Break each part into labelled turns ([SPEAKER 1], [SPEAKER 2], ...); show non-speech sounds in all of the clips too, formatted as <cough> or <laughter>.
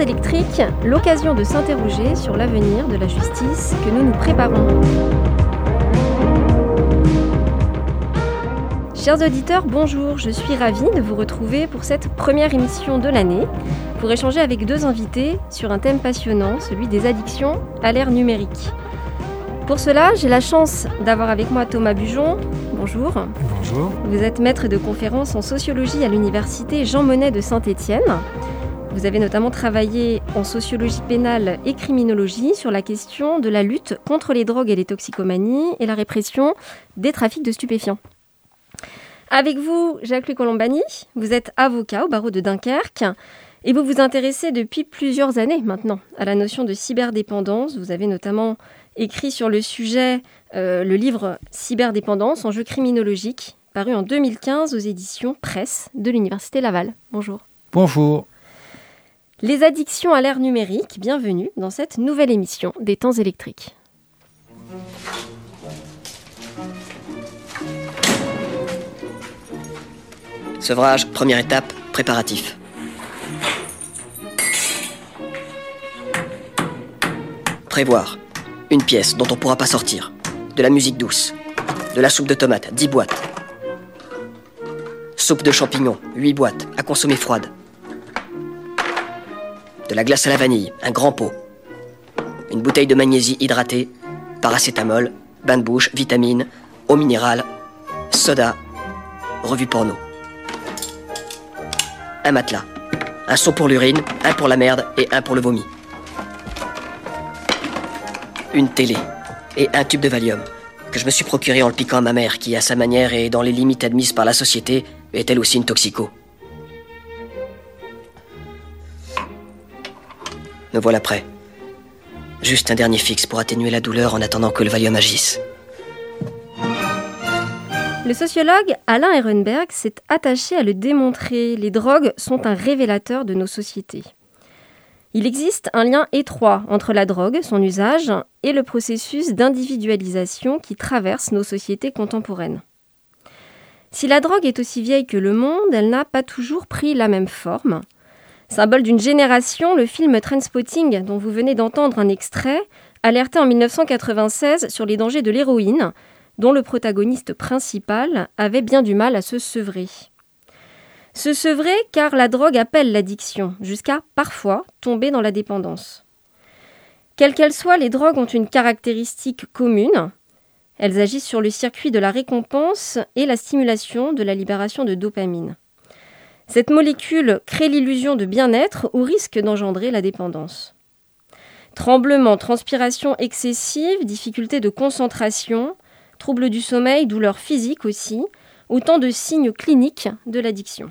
[SPEAKER 1] électriques, l'occasion de s'interroger sur l'avenir de la justice que nous nous préparons. Chers auditeurs, bonjour, je suis ravie de vous retrouver pour cette première émission de l'année pour échanger avec deux invités sur un thème passionnant, celui des addictions à l'ère numérique. Pour cela, j'ai la chance d'avoir avec moi Thomas Bujon. Bonjour.
[SPEAKER 2] Bonjour.
[SPEAKER 1] Vous êtes maître de conférences en sociologie à l'université Jean Monnet de Saint-Étienne. Vous avez notamment travaillé en sociologie pénale et criminologie sur la question de la lutte contre les drogues et les toxicomanies et la répression des trafics de stupéfiants. Avec vous, Jacques-Louis Colombani, vous êtes avocat au barreau de Dunkerque et vous vous intéressez depuis plusieurs années maintenant à la notion de cyberdépendance. Vous avez notamment écrit sur le sujet euh, le livre Cyberdépendance, enjeux criminologiques, paru en 2015 aux éditions Presse de l'Université Laval. Bonjour.
[SPEAKER 2] Bonjour.
[SPEAKER 1] Les addictions à l'ère numérique, bienvenue dans cette nouvelle émission des temps électriques.
[SPEAKER 3] Sevrage, première étape, préparatif. Prévoir. Une pièce dont on pourra pas sortir. De la musique douce. De la soupe de tomates, 10 boîtes. Soupe de champignons, 8 boîtes, à consommer froide de la glace à la vanille, un grand pot, une bouteille de magnésie hydratée, paracétamol, bain de bouche, vitamines, eau minérale, soda, revue porno. Un matelas, un seau pour l'urine, un pour la merde et un pour le vomi. Une télé et un tube de Valium que je me suis procuré en le piquant à ma mère qui, à sa manière et dans les limites admises par la société, est elle aussi une toxico. Voilà prêt. Juste un dernier fixe pour atténuer la douleur en attendant que le Valium agisse.
[SPEAKER 1] Le sociologue Alain Ehrenberg s'est attaché à le démontrer. Les drogues sont un révélateur de nos sociétés. Il existe un lien étroit entre la drogue, son usage, et le processus d'individualisation qui traverse nos sociétés contemporaines. Si la drogue est aussi vieille que le monde, elle n'a pas toujours pris la même forme. Symbole d'une génération, le film Trainspotting, dont vous venez d'entendre un extrait, alertait en 1996 sur les dangers de l'héroïne, dont le protagoniste principal avait bien du mal à se sevrer. Se sevrer car la drogue appelle l'addiction, jusqu'à parfois tomber dans la dépendance. Quelles qu'elles soient, les drogues ont une caractéristique commune. Elles agissent sur le circuit de la récompense et la stimulation de la libération de dopamine. Cette molécule crée l'illusion de bien-être au risque d'engendrer la dépendance. Tremblements, transpiration excessive, difficultés de concentration, troubles du sommeil, douleurs physiques aussi, autant de signes cliniques de l'addiction.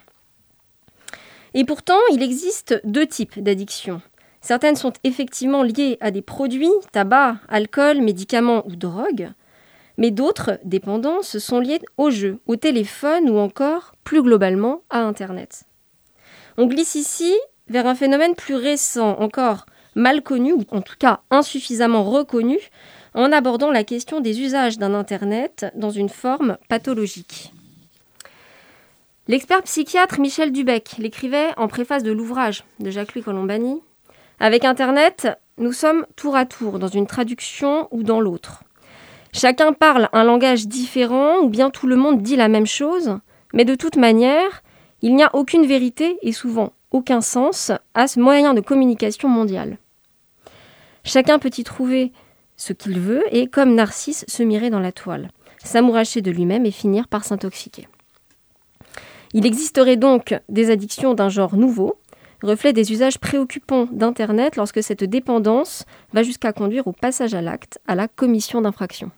[SPEAKER 1] Et pourtant, il existe deux types d'addictions. Certaines sont effectivement liées à des produits, tabac, alcool, médicaments ou drogues, mais d'autres dépendances sont liées au jeu, au téléphone ou encore, plus globalement, à Internet. On glisse ici vers un phénomène plus récent, encore mal connu, ou en tout cas insuffisamment reconnu, en abordant la question des usages d'un Internet dans une forme pathologique. L'expert psychiatre Michel Dubec l'écrivait en préface de l'ouvrage de Jacques-Louis Colombani. Avec Internet, nous sommes tour à tour dans une traduction ou dans l'autre. Chacun parle un langage différent ou bien tout le monde dit la même chose, mais de toute manière, il n'y a aucune vérité et souvent aucun sens à ce moyen de communication mondial. Chacun peut y trouver ce qu'il veut et, comme Narcisse, se mirer dans la toile, s'amouracher de lui-même et finir par s'intoxiquer. Il existerait donc des addictions d'un genre nouveau, reflet des usages préoccupants d'Internet lorsque cette dépendance va jusqu'à conduire au passage à l'acte, à la commission d'infraction.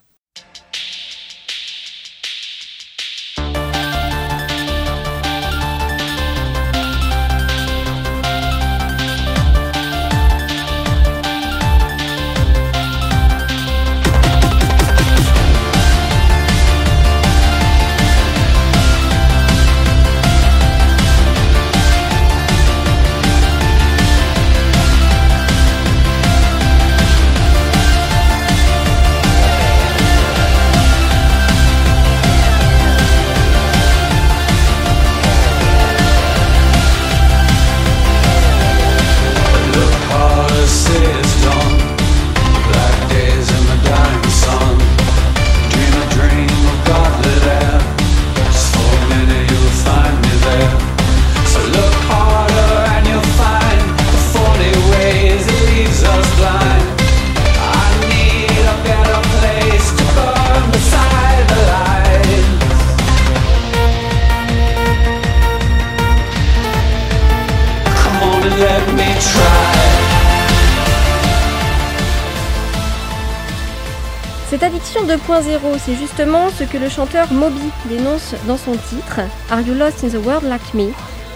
[SPEAKER 1] Cette addiction 2.0, c'est justement ce que le chanteur Moby dénonce dans son titre Are You Lost in the World Like Me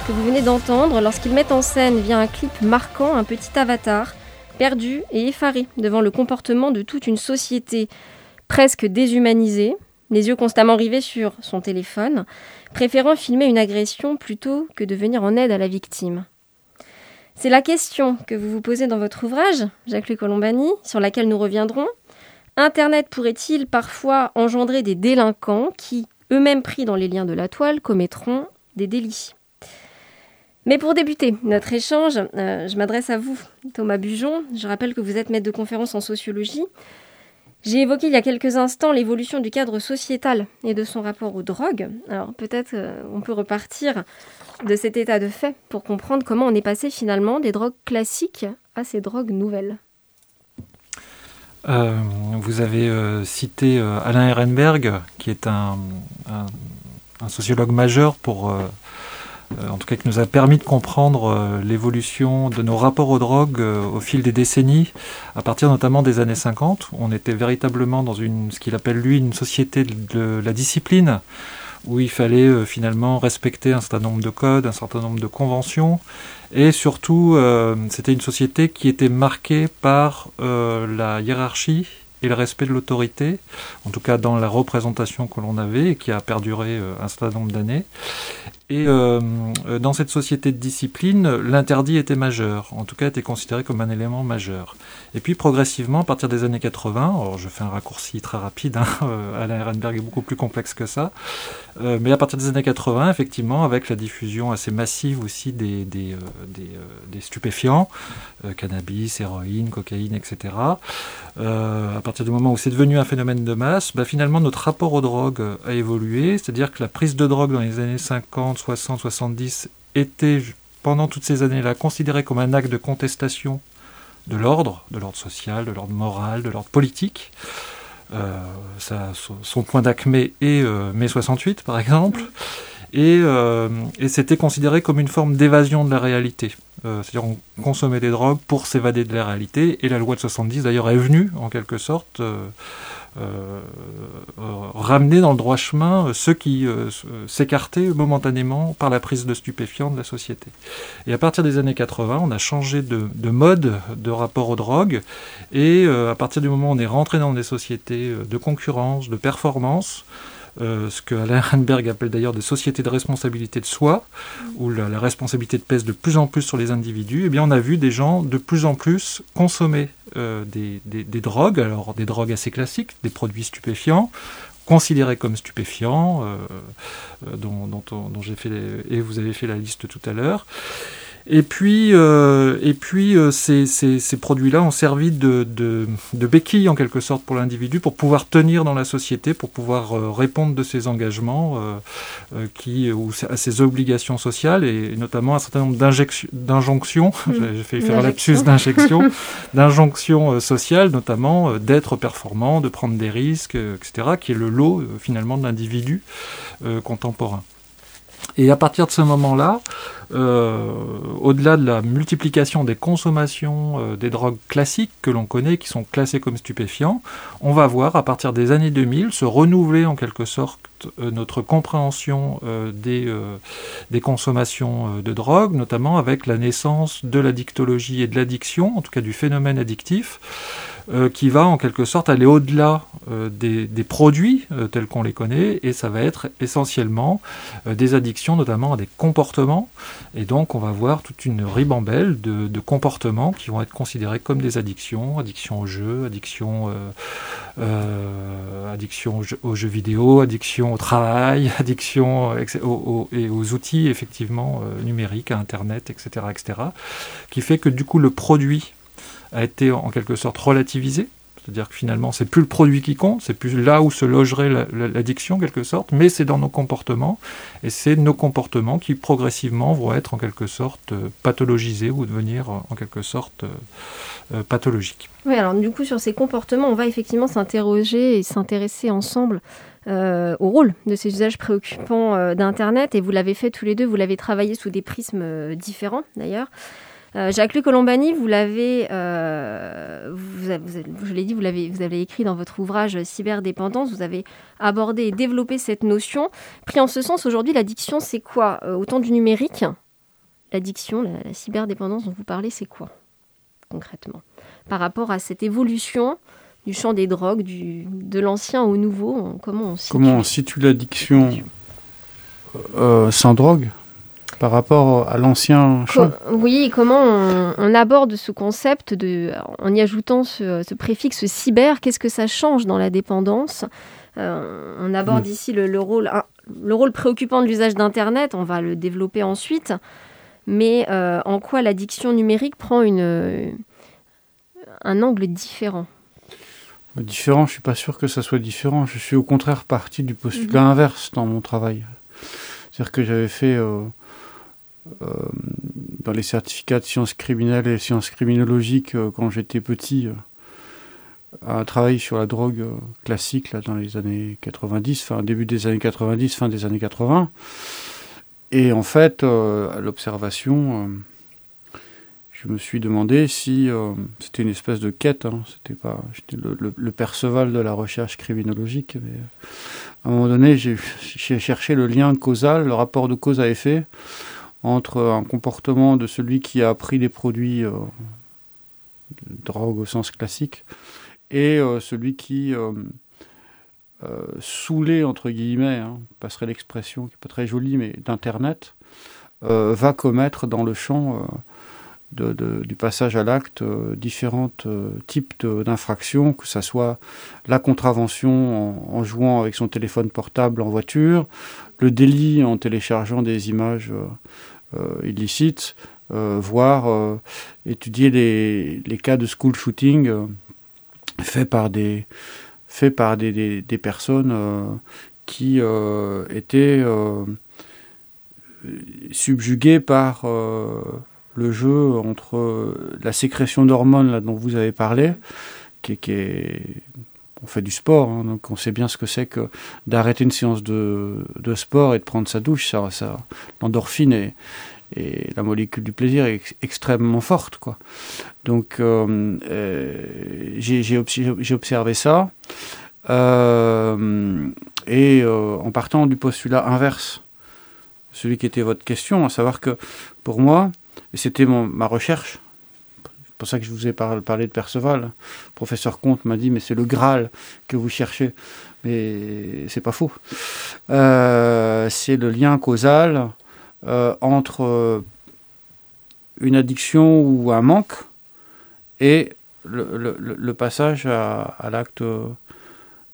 [SPEAKER 1] que vous venez d'entendre lorsqu'il met en scène via un clip marquant un petit avatar perdu et effaré devant le comportement de toute une société presque déshumanisée, les yeux constamment rivés sur son téléphone, préférant filmer une agression plutôt que de venir en aide à la victime. C'est la question que vous vous posez dans votre ouvrage, Jacques-Luc Colombani, sur laquelle nous reviendrons, Internet pourrait-il parfois engendrer des délinquants qui, eux-mêmes pris dans les liens de la toile, commettront des délits? Mais pour débuter notre échange, euh, je m'adresse à vous, Thomas Bujon. Je rappelle que vous êtes maître de conférence en sociologie. J'ai évoqué il y a quelques instants l'évolution du cadre sociétal et de son rapport aux drogues. Alors peut-être euh, on peut repartir de cet état de fait pour comprendre comment on est passé finalement des drogues classiques à ces drogues nouvelles.
[SPEAKER 2] Euh, vous avez euh, cité euh, Alain Ehrenberg, qui est un, sociologue majeur pour, en tout cas, qui nous a permis de comprendre l'évolution de nos rapports aux drogues au fil des décennies, à partir notamment des années 50. On était véritablement dans une, ce qu'il appelle lui une société de la discipline où il fallait finalement respecter un certain nombre de codes, un certain nombre de conventions, et surtout euh, c'était une société qui était marquée par euh, la hiérarchie et le respect de l'autorité, en tout cas dans la représentation que l'on avait et qui a perduré un certain nombre d'années. Et euh, euh, dans cette société de discipline, l'interdit était majeur, en tout cas était considéré comme un élément majeur. Et puis progressivement, à partir des années 80, alors je fais un raccourci très rapide, hein, <laughs> euh, Alain Ehrenberg est beaucoup plus complexe que ça, mais à partir des années 80, effectivement, avec la diffusion assez massive aussi des, des, des, des stupéfiants, cannabis, héroïne, cocaïne, etc., à partir du moment où c'est devenu un phénomène de masse, bah, finalement notre rapport aux drogues a évolué, c'est-à-dire que la prise de drogue dans les années 50, 60, 70 était pendant toutes ces années-là considéré comme un acte de contestation de l'ordre, de l'ordre social, de l'ordre moral, de l'ordre politique. Euh, son, point d'acmé est euh, mai 68 par exemple, euh, et, c'était considéré comme une forme d'évasion de la réalité. C'est-à-dire on consommait des drogues pour s'évader de la réalité, et la loi de 70 d'ailleurs est venue en quelque sorte ramener dans le droit chemin ceux qui euh, s'écartaient momentanément par la prise de stupéfiants de la société. Et à partir des années 80, on a changé de, mode de rapport aux drogues, et à partir du moment où on est rentré dans des sociétés de concurrence, de performance, euh, ce que Alain Ehrenberg appelle d'ailleurs des sociétés de responsabilité de soi, où la, responsabilité pèse de plus en plus sur les individus, eh on a vu des gens de plus en plus consommer euh, des, drogues, alors des drogues assez classiques, des produits stupéfiants, considérés comme stupéfiants, euh, dont, dont j'ai fait et vous avez fait la liste tout à l'heure. Et puis, euh, et puis euh, ces, ces, ces produits-là ont servi de, de, de, béquille en quelque sorte pour l'individu, pour pouvoir tenir dans la société, pour pouvoir euh, répondre de ses engagements, euh, qui, ou à ses obligations sociales, et, notamment un certain nombre d'injonctions, mmh. j'ai fait faire lapsus d'injection, <laughs> d'injonctions sociales, notamment d'être performant, de prendre des risques, etc., qui est le lot finalement de l'individu contemporain. Et à partir de ce moment-là, euh, au-delà de la multiplication des consommations euh, des drogues classiques que l'on connaît, qui sont classées comme stupéfiants, on va voir à partir des années 2000 se renouveler en quelque sorte euh, notre compréhension des, consommations de drogue, notamment avec la naissance de la dictologie et de l'addiction, en tout cas du phénomène addictif. Euh, qui va en quelque sorte aller au-delà euh, des, produits euh, tels qu'on les connaît, et ça va être essentiellement des addictions, notamment à des comportements. Et donc on va voir toute une ribambelle de, comportements qui vont être considérés comme des addictions, addiction au jeu, addiction, addiction aux jeux, vidéo, addiction au travail, <laughs> addiction aux, et aux outils effectivement numériques, à Internet, etc., etc., qui fait que du coup le produit a été en quelque sorte relativisé. C'est-à-dire que finalement, c'est plus le produit qui compte, c'est plus là où se logerait l'addiction, en quelque sorte, mais c'est dans nos comportements. Et c'est nos comportements qui, progressivement, vont être en quelque sorte euh, pathologisés ou devenir en quelque sorte euh, euh, pathologiques.
[SPEAKER 1] Oui, alors du coup, sur ces comportements, on va effectivement s'interroger et s'intéresser ensemble au rôle de ces usages préoccupants d'Internet. Et vous l'avez fait tous les deux, vous l'avez travaillé sous des prismes différents d'ailleurs. Euh, Jacques-Luc Colombani, vous l'avez, euh, vous je l'ai dit, vous l'avez, vous avez écrit dans votre ouvrage Cyberdépendance, vous avez abordé et développé cette notion. Pris en ce sens, aujourd'hui, l'addiction, c'est quoi Autant Au temps du numérique, l'addiction, la, cyberdépendance dont vous parlez, c'est quoi concrètement? Par rapport à cette évolution du champ des drogues, du, de l'ancien au nouveau, comment on situe,
[SPEAKER 4] comment on situe l'addiction? euh, sans drogue? Par rapport à l'ancien champ
[SPEAKER 1] Oui, comment on, aborde ce concept de, en y ajoutant ce, préfixe cyber, qu'est-ce que ça change dans la dépendance? Euh, On aborde ici le, rôle, le rôle préoccupant de l'usage d'Internet, on va le développer ensuite, mais euh, en quoi l'addiction numérique prend une, un angle différent?
[SPEAKER 4] Différent, je ne suis pas sûr que ça soit différent. Je suis au contraire parti du postulat mhm. inverse dans mon travail. C'est-à-dire que j'avais fait euh, dans les certificats de sciences criminelles et sciences criminologiques euh, quand j'étais petit un travail sur la drogue classique là, dans les années 90, enfin début des années 90, fin des années 80. Et en fait, à l'observation, je me suis demandé si c'était une espèce de quête. Hein, c'était pas, j'étais le, Perceval de la recherche criminologique. Mais à un moment donné, j'ai cherché le lien causal, le rapport de cause à effet entre un comportement de celui qui a pris des produits euh, drogue au sens classique et euh, celui qui, euh, saoulé entre guillemets, hein, passerait l'expression qui n'est pas très jolie, mais d'Internet, va commettre dans le champ du passage à l'acte différents types d'infractions, que ce soit la contravention en, jouant avec son téléphone portable en voiture, le délit en téléchargeant des images euh, illicites, euh, voire euh, étudier les, les, cas de school shooting faits par des, par des, des, personnes qui étaient subjuguées par le jeu entre la sécrétion d'hormones dont vous avez parlé, qui, qui est on fait du sport, hein, donc on sait bien ce que c'est que d'arrêter une séance de, sport et de prendre sa douche. Ça, L'endorphine et, la molécule du plaisir est extrêmement forte. Donc euh, euh, j'ai observé ça. Euh, et en partant du postulat inverse, celui qui était votre question, à savoir que pour moi, et c'était ma recherche, pour ça que je vous ai parlé de Perceval. Le professeur Comte m'a dit, mais c'est le Graal que vous cherchez. Mais c'est pas faux. Euh, c'est le lien causal euh, entre euh, une addiction ou un manque et le, passage à, l'acte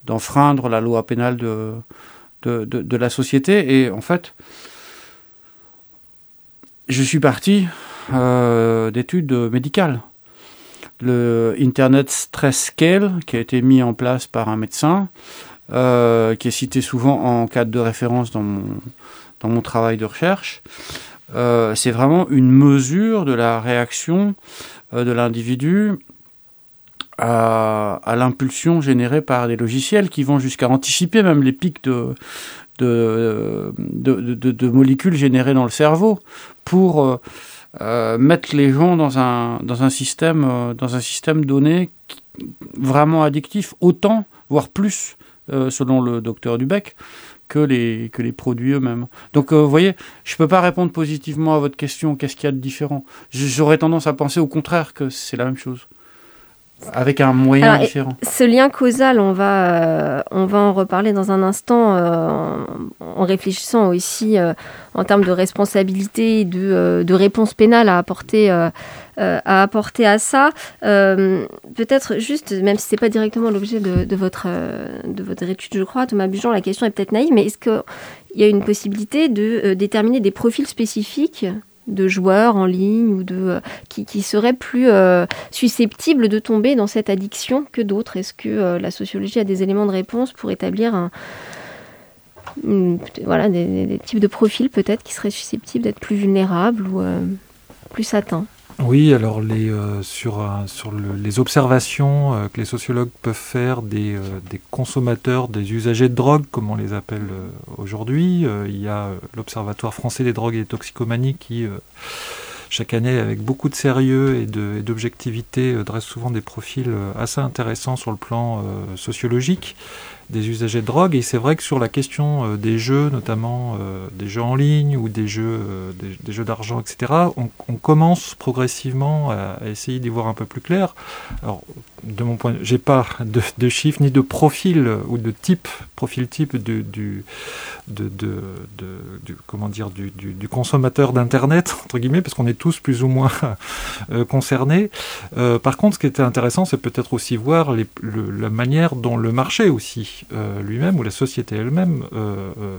[SPEAKER 4] d'enfreindre la loi pénale de, la société. Et en fait, je suis parti d'études médicales le Internet Stress Scale, qui a été mis en place par un médecin, euh, qui est cité souvent en cadre de référence dans mon, dans mon travail de recherche. Euh, c'est vraiment une mesure de la réaction euh, de l'individu à, l'impulsion générée par des logiciels qui vont jusqu'à anticiper même les pics de, de, de, de, molécules générées dans le cerveau pour euh, mettre les gens dans un, dans euh, système donné vraiment addictif, autant, voire plus, euh, selon le docteur Dubec, que les, que les produits eux-mêmes. Donc, vous voyez, je ne peux pas répondre positivement à votre question, qu'est-ce qu'il y a de différent? J'aurais tendance à penser au contraire que c'est la même chose avec un moyen différent.
[SPEAKER 1] Ce lien causal, on va, euh, on va en reparler dans un instant euh, en, réfléchissant aussi euh, en termes de responsabilité et de, de réponse pénale à apporter, à, apporter à ça. peut-être juste, même si ce n'est pas directement l'objet de, de, votre, de votre étude, je crois, Thomas Bujon, la question est peut-être naïve, mais est-ce qu'il y a une possibilité de déterminer des profils spécifiques de joueurs en ligne ou de euh, qui, seraient plus euh, susceptibles de tomber dans cette addiction que d'autres. Est-ce que euh, la sociologie a des éléments de réponse pour établir un, voilà, des, types de profils peut-être qui seraient susceptibles d'être plus vulnérables ou plus atteints?
[SPEAKER 2] Oui, alors les, euh, sur, sur les observations euh, que les sociologues peuvent faire des, euh, des, consommateurs, des usagers de drogue, comme on les appelle aujourd'hui, il y a l'Observatoire français des drogues et des toxicomanies qui chaque année avec beaucoup de sérieux et d'objectivité, dresse souvent des profils assez intéressants sur le plan sociologique des usagers de drogue. Et c'est vrai que sur la question euh, des jeux, notamment euh, des jeux en ligne ou des jeux, euh, des, jeux d'argent, etc., on, commence progressivement à, essayer d'y voir un peu plus clair. Alors, de mon point, j'ai pas de, chiffres ni de profil ou de type, profil type du, du, de, du comment dire, du, du consommateur d'internet entre guillemets, parce qu'on est tous plus ou moins concernés. par contre, ce qui était intéressant, c'est peut-être aussi voir les, la manière dont le marché aussi euh, lui-même ou la société elle-même euh, euh,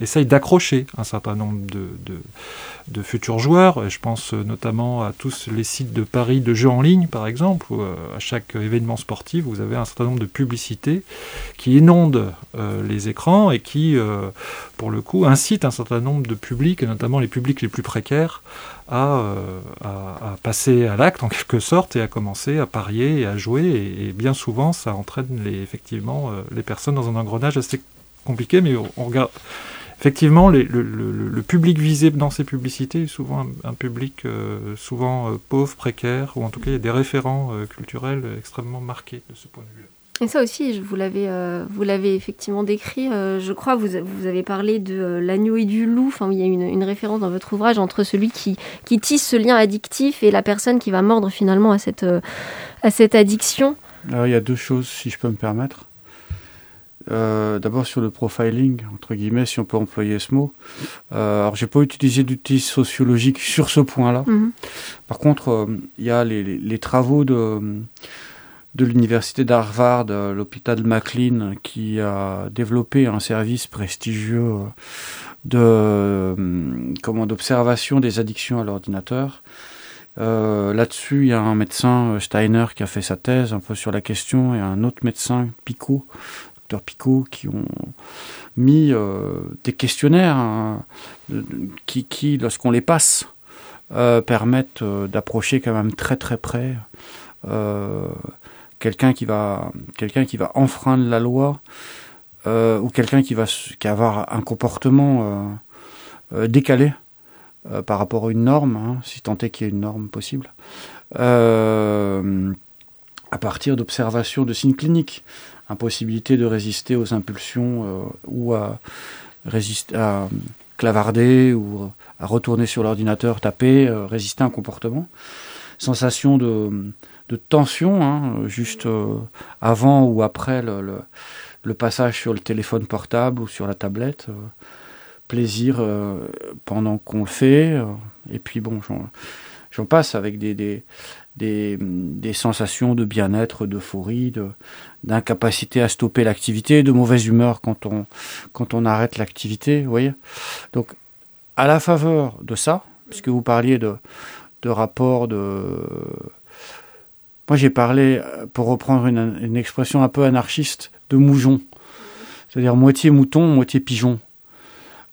[SPEAKER 2] essaye d'accrocher un certain nombre de, futurs joueurs. Et je pense notamment à tous les sites de paris de jeux en ligne, par exemple, où à chaque événement sportif, vous avez un certain nombre de publicités qui inondent les écrans et qui, pour le coup, incitent un certain nombre de publics, et notamment les publics les plus précaires, euh, à, à, passer à l'acte en quelque sorte et à commencer à parier et à jouer. Et, bien souvent, ça entraîne les, effectivement euh, les personnes dans un engrenage assez compliqué. Mais on, regarde. Effectivement, le, le, public visé dans ces publicités est souvent un, public euh, souvent pauvre, précaire, ou en tout cas il y a des référents culturels extrêmement marqués de ce point de vue-là.
[SPEAKER 1] Et ça aussi, vous l'avez, euh, vous l'avez effectivement décrit. Euh, je crois vous, vous avez parlé de euh, l'agneau et du loup. Enfin, il y a une, une, référence dans votre ouvrage entre celui qui, qui tisse ce lien addictif et la personne qui va mordre finalement à cette, à cette addiction.
[SPEAKER 4] Alors, il y a deux choses, si je peux me permettre. d'abord sur le profiling, entre guillemets, si on peut employer ce mot. alors, j'ai pas utilisé d'outils sociologiques sur ce point-là. Mhm. Par contre, il y a les, les, les travaux de de l'université d'Harvard, euh, l'hôpital McLean, qui a développé un service prestigieux de euh, comment d'observation des addictions à l'ordinateur. Euh, Là-dessus, il y a un médecin Steiner qui a fait sa thèse un peu sur la question et un autre médecin Picot, docteur Picot, qui ont mis euh, des questionnaires hein, qui, qui lorsqu'on les passe, euh, permettent d'approcher quand même très très près quelqu'un qui va enfreindre la loi euh, ou quelqu'un qui va avoir un comportement euh, euh, décalé par rapport à une norme, hein, si tant est qu'il y ait une norme possible, à partir d'observations de signes cliniques, impossibilité de résister aux impulsions ou à résister à clavarder ou à retourner sur l'ordinateur, taper, résister à un comportement, sensation de tension, hein, juste euh, avant ou après le, passage sur le téléphone portable ou sur la tablette. Euh, plaisir euh, pendant qu'on le fait. et puis bon, j'en passe avec des, des, des, des sensations de bien-être, d'euphorie, d'incapacité à stopper l'activité, de mauvaise humeur quand on, quand on arrête l'activité. Vous voyez Donc, à la faveur de ça, puisque vous parliez de, de rapport de moi, j'ai parlé, euh, pour reprendre une, expression un peu anarchiste, de moujon. C'est-à-dire moitié mouton, moitié pigeon.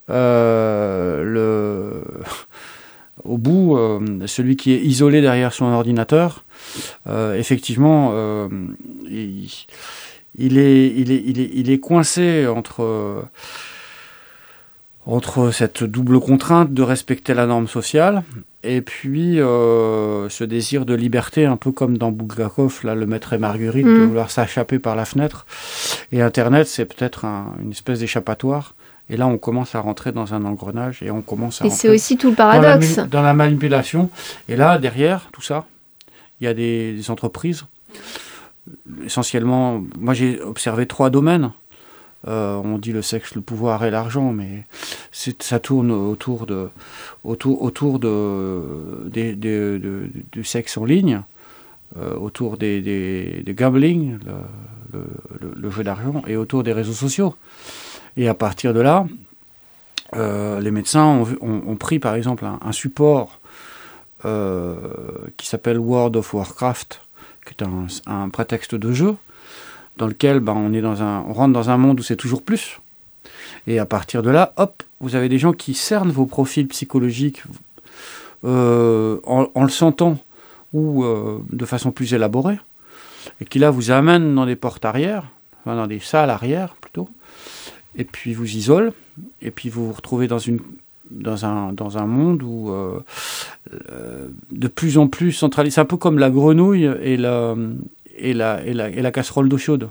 [SPEAKER 4] Euh. <laughs> Au bout, euh, celui qui est isolé derrière son ordinateur, effectivement, il, est, il, est, il, est, il est coincé entre entre cette double contrainte de respecter la norme sociale et puis euh, ce désir de liberté, un peu comme dans Bulgakov, là, le maître et Marguerite, de mm. vouloir s'échapper par la fenêtre. Et Internet, c'est peut-être une espèce d'échappatoire. Et là, on commence à rentrer dans un engrenage et on commence à.
[SPEAKER 1] Et c'est aussi tout le paradoxe.
[SPEAKER 4] Dans la, manipulation. Et là, derrière tout ça, il y a des, des entreprises. Essentiellement, moi j'ai observé trois domaines. Euh, on dit le sexe, le pouvoir et l'argent, mais ça tourne autour de autour autour de, du sexe en ligne, euh, autour des, des, gambling, le, jeu d'argent, et autour des réseaux sociaux. Et à partir de là, euh, les médecins ont, pris par exemple un, support qui s'appelle World of Warcraft, qui est un, un prétexte de jeu dans lequel ben, on, est dans un, on rentre dans un monde où c'est toujours plus. Et à partir de là, hop, vous avez des gens qui cernent vos profils psychologiques euh, en, le sentant ou euh, de façon plus élaborée, et qui là vous amènent dans des portes arrière, dans des salles arrière plutôt, et puis vous isolent, et puis vous vous retrouvez dans une dans un, dans un monde où de plus en plus centralisé. C'est un peu comme la grenouille et la, et la, et la, et la casserole d'eau chaude.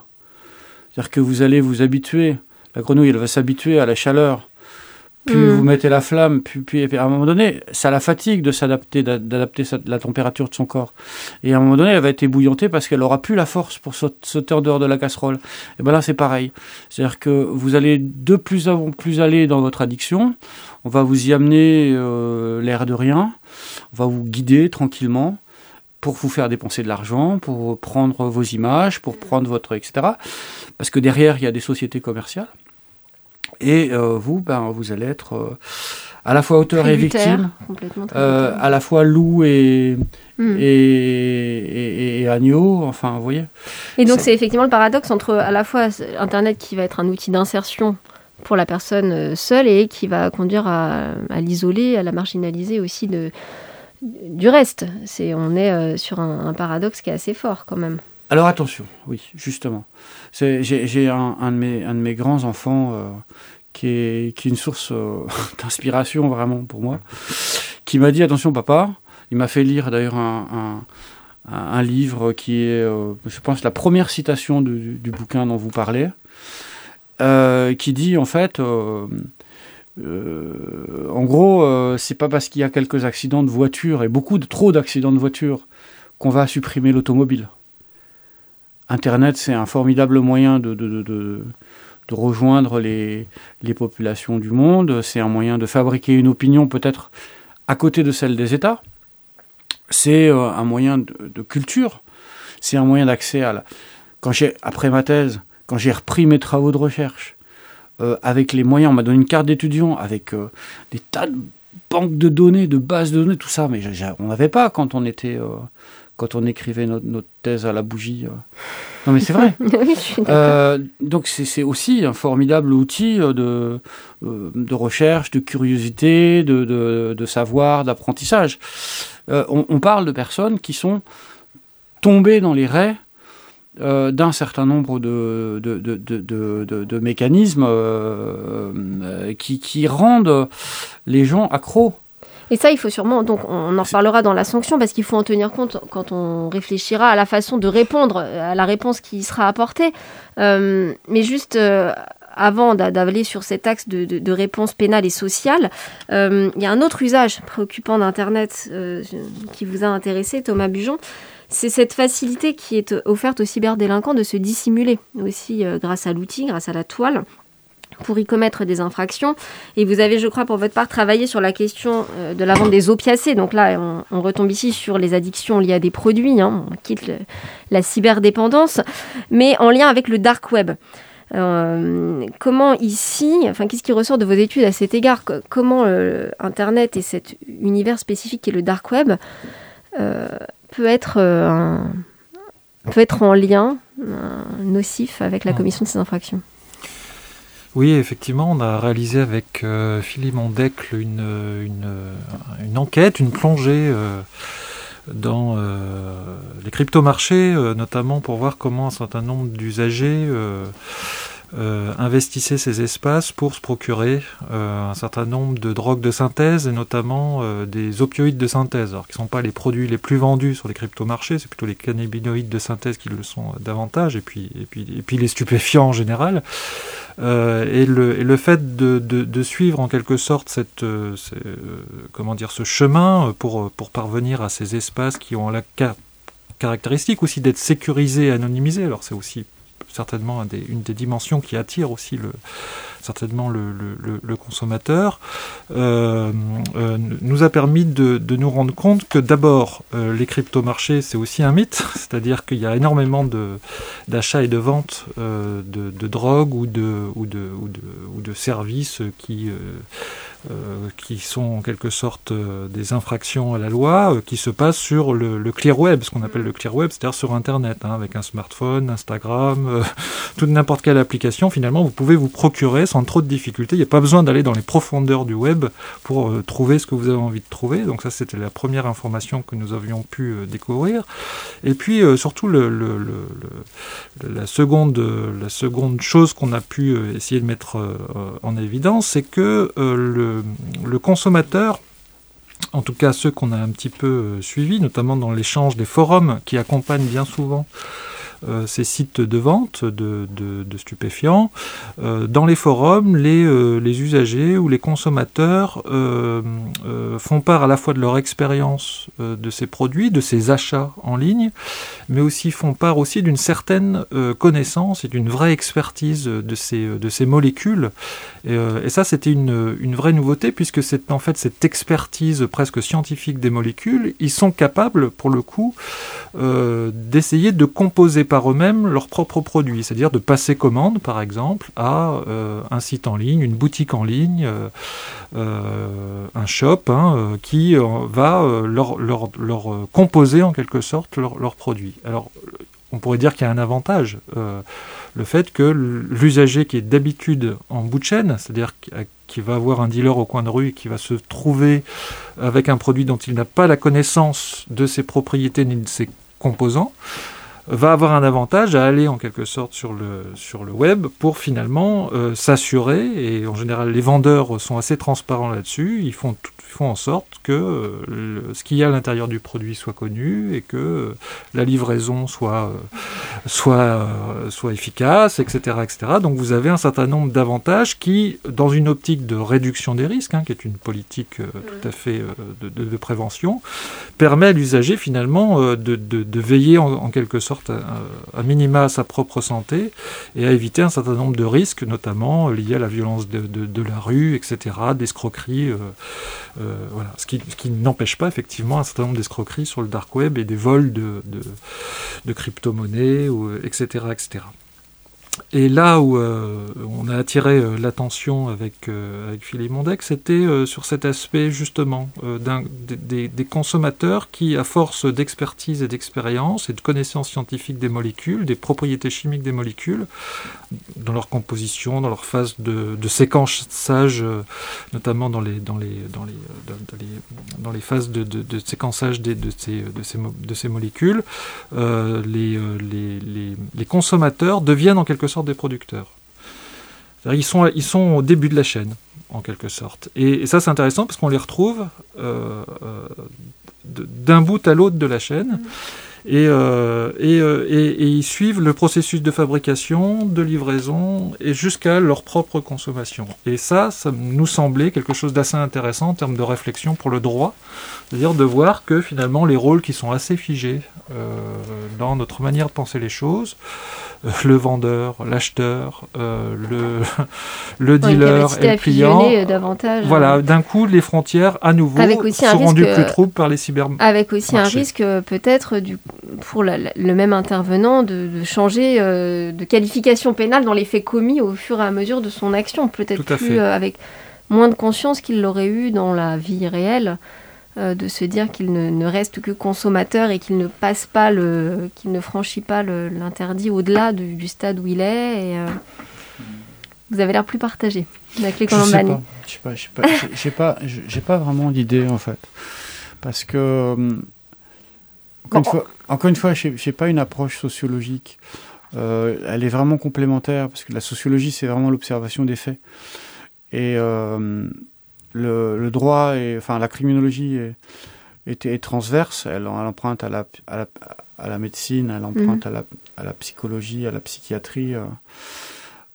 [SPEAKER 4] C'est-à-dire que vous allez vous habituer, la grenouille, elle va s'habituer à la chaleur puis mm. vous mettez la flamme, puis, puis, à un moment donné, ça la fatigue de s'adapter, d'adapter la température de son corps. Et à un moment donné, elle va être ébouillantée parce qu'elle aura plus la force pour sauter en dehors de la casserole. Et ben là, c'est pareil. C'est-à-dire que vous allez de plus en plus aller dans votre addiction. On va vous y amener euh, l'air de rien. On va vous guider tranquillement pour vous faire dépenser de l'argent, pour prendre vos images, pour prendre votre etc. Parce que derrière, il y a des sociétés commerciales. Et euh, vous, ben, vous allez être euh, à la fois auteur et victime, euh, à la fois loup et, hmm. et, et, agneau, enfin, vous voyez.
[SPEAKER 1] Et donc c'est effectivement le paradoxe entre à la fois Internet qui va être un outil d'insertion pour la personne seule et qui va conduire à, à l'isoler, à la marginaliser aussi de, du reste. C'est, on est sur un paradoxe qui est assez fort quand même.
[SPEAKER 4] Alors attention, oui, justement. J'ai un, de mes, grands enfants euh, qui, est, une source euh, <laughs> d'inspiration vraiment pour moi, qui m'a dit attention papa, il m'a fait lire d'ailleurs un, livre qui est, euh, je pense, la première citation du, bouquin dont vous parlez, qui dit en fait... en gros, c'est pas parce qu'il y a quelques accidents de voiture et beaucoup de trop d'accidents de voiture qu'on va supprimer l'automobile. Internet, c'est un formidable moyen de, rejoindre les, les, populations du monde. C'est un moyen de fabriquer une opinion peut-être à côté de celle des États. C'est euh, un moyen de, culture. C'est un moyen d'accès à la... Quand j'ai, après ma thèse, quand j'ai repris mes travaux de recherche, euh, avec les moyens, on m'a donné une carte d'étudiant avec euh, des tas de banques de données, de bases de données, tout ça, mais on n'avait pas quand on était quand on écrivait notre, thèse à la bougie. Euh. Non mais c'est vrai. <laughs> euh, donc c'est aussi un formidable outil euh, de, euh, de recherche, de curiosité, de, de, de savoir, d'apprentissage. On, on, parle de personnes qui sont tombées dans les raies d'un certain nombre de, de, de, de mécanismes qui, qui rendent les gens accros
[SPEAKER 1] et ça, il faut sûrement, donc on en reparlera dans la sanction, parce qu'il faut en tenir compte quand on réfléchira à la façon de répondre à la réponse qui sera apportée. Euh, mais juste euh, avant d'aller sur cet axe de, de, réponse pénale et sociale, euh, il y a un autre usage préoccupant d'Internet qui vous a intéressé, Thomas Bujon. C'est cette facilité qui est offerte aux cyberdélinquants de se dissimuler aussi grâce à l'outil, grâce à la toile pour y commettre des infractions. Et vous avez, je crois, pour votre part, travaillé sur la question euh, de la vente des opiacés. Donc là, on, retombe ici sur les addictions liées à des produits. Hein. On quitte la cyberdépendance, mais en lien avec le dark web. Euh, comment ici, enfin, qu'est-ce qui ressort de vos études à cet égard? Comment euh, Internet et cet univers spécifique qui est le dark web peut être un, peut être en lien nocif avec la commission de ces infractions.
[SPEAKER 2] Oui, effectivement, on a réalisé avec euh, Philippe Mondecle une, une, une, enquête, une plongée euh, dans euh, les crypto-marchés, euh, notamment pour voir comment un certain nombre d'usagers euh, investissait ces espaces pour se procurer euh, un certain nombre de drogues de synthèse et notamment euh, des opioïdes de synthèse, alors qui ne sont pas les produits les plus vendus sur les crypto-marchés, c'est plutôt les cannabinoïdes de synthèse qui le sont davantage, et puis, et puis, et puis les stupéfiants en général. et, le, et le fait de, de, suivre en quelque sorte cette, comment dire, ce chemin pour, pour parvenir à ces espaces qui ont la caractéristique aussi d'être sécurisés et anonymisés, alors c'est aussi certainement une des dimensions qui attire aussi le, certainement le, consommateur, euh, euh, nous a permis de, nous rendre compte que d'abord, euh, les crypto-marchés, c'est aussi un mythe, <laughs> c'est-à-dire qu'il y a énormément d'achats et de ventes de, de drogue ou de, ou de, ou de, ou de services qui qui sont en quelque sorte euh, des infractions à la loi, euh, qui se passent sur le, le, clear web, ce qu'on appelle le clear web, c'est-à-dire sur Internet, hein, avec un smartphone, Instagram, <laughs> toute n'importe quelle application. Finalement, vous pouvez vous procurer sans trop de difficultés. Il n'y a pas besoin d'aller dans les profondeurs du web pour euh, trouver ce que vous avez envie de trouver. Donc ça, c'était la première information que nous avions pu euh, découvrir. Et puis surtout, le, la, seconde, la seconde chose qu'on a pu essayer de mettre en évidence, c'est que le, le consommateur en tout cas ceux qu'on a un petit peu suivis, notamment dans l'échange des forums qui accompagnent bien souvent euh, ces sites de vente de, stupéfiants. Euh, dans les forums, les, euh, les, usagers ou les consommateurs font part à la fois de leur expérience de ces produits, de ces achats en ligne, mais aussi font part aussi d'une certaine connaissance et d'une vraie expertise de ces, de ces molécules. Et, et ça, c'était une, une, vraie nouveauté puisque c'est en fait cette expertise presque scientifique des molécules. Ils sont capables, pour le coup, d'essayer de composer par eux-mêmes leurs propres produits, c'est-à-dire de passer commande, par exemple, à euh, un site en ligne, une boutique en ligne, euh, euh, un shop, hein, qui va leur, leur, composer en quelque sorte leurs produits. Alors, on pourrait dire qu'il y a un avantage. le fait que l'usager qui est d'habitude en bout de chaîne, c'est-à-dire qui va avoir un dealer au coin de rue et qui va se trouver avec un produit dont il n'a pas la connaissance de ses propriétés ni de ses composants, va avoir un avantage à aller en quelque sorte sur le, sur le web pour finalement euh, s'assurer, et en général les vendeurs sont assez transparents là-dessus, ils font tout, font en sorte que euh, ce qu'il y a à l'intérieur du produit soit connu et que euh, la livraison soit, soit, soit efficace, etc., etc. Donc vous avez un certain nombre d'avantages qui, dans une optique de réduction des risques, hein, qui est une politique tout à fait de, prévention, permet à l'usager finalement de, de, veiller en, quelque sorte à, minima à sa propre santé et à éviter un certain nombre de risques, notamment liés à la violence de, la rue, etc., d'escroqueries euh, voilà. Ce qui, n'empêche pas effectivement un certain nombre d'escroqueries sur le dark web et des vols de, de, crypto-monnaies, etc., etc. Et là où euh, on a attiré euh, l'attention avec, euh, avec Philippe Mondec, c'était sur cet aspect justement des, consommateurs qui, à force d'expertise et d'expérience et de connaissances scientifiques des molécules, des propriétés chimiques des molécules, dans leur composition, dans leur phase de, séquençage, notamment dans les, dans les, phases de, de, séquençage de, ces, de, ces, de ces molécules, les, les, les, les consommateurs deviennent en quelque sorte des producteurs. Ils sont, ils sont au début de la chaîne, en quelque sorte. Et, ça, c'est intéressant parce qu'on les retrouve euh, euh, d'un bout à l'autre de la chaîne. Euh, et, et, ils suivent le processus de fabrication, de livraison, et jusqu'à leur propre consommation. Et ça, ça nous semblait quelque chose d'assez intéressant en termes de réflexion pour le droit, c'est-à-dire de voir que finalement les rôles qui sont assez figés dans notre manière de penser les choses, euh, le vendeur, l'acheteur, euh, le, <laughs> le dealer et le client.
[SPEAKER 1] Euh, davantage,
[SPEAKER 2] voilà, d'un coup, les frontières à nouveau sont rendues plus troubles par les cyber.
[SPEAKER 1] Avec aussi un risque peut-être pour le même intervenant de, changer de qualification pénale dans les faits commis au fur et à mesure de son action, peut-être plus avec moins de conscience qu'il l'aurait eu dans la vie réelle. Euh, de se dire qu'il ne, reste que consommateur et qu'il ne passe pas le, qu'il ne franchit pas l'interdit au-delà du, stade où il est. Et, euh, vous avez l'air plus partagé avec les Colombani.
[SPEAKER 4] Je sais pas, je sais pas, j'ai pas, j'ai pas vraiment d'idée en fait, parce que euh, encore, une fois, encore une fois, j'ai pas une approche sociologique. elle est vraiment complémentaire parce que la sociologie, c'est vraiment l'observation des faits. Et le, droit et enfin la criminologie est, transverse. Elle, emprunte à la, à la, médecine, elle emprunte mhm. à, la, psychologie, à la psychiatrie, euh,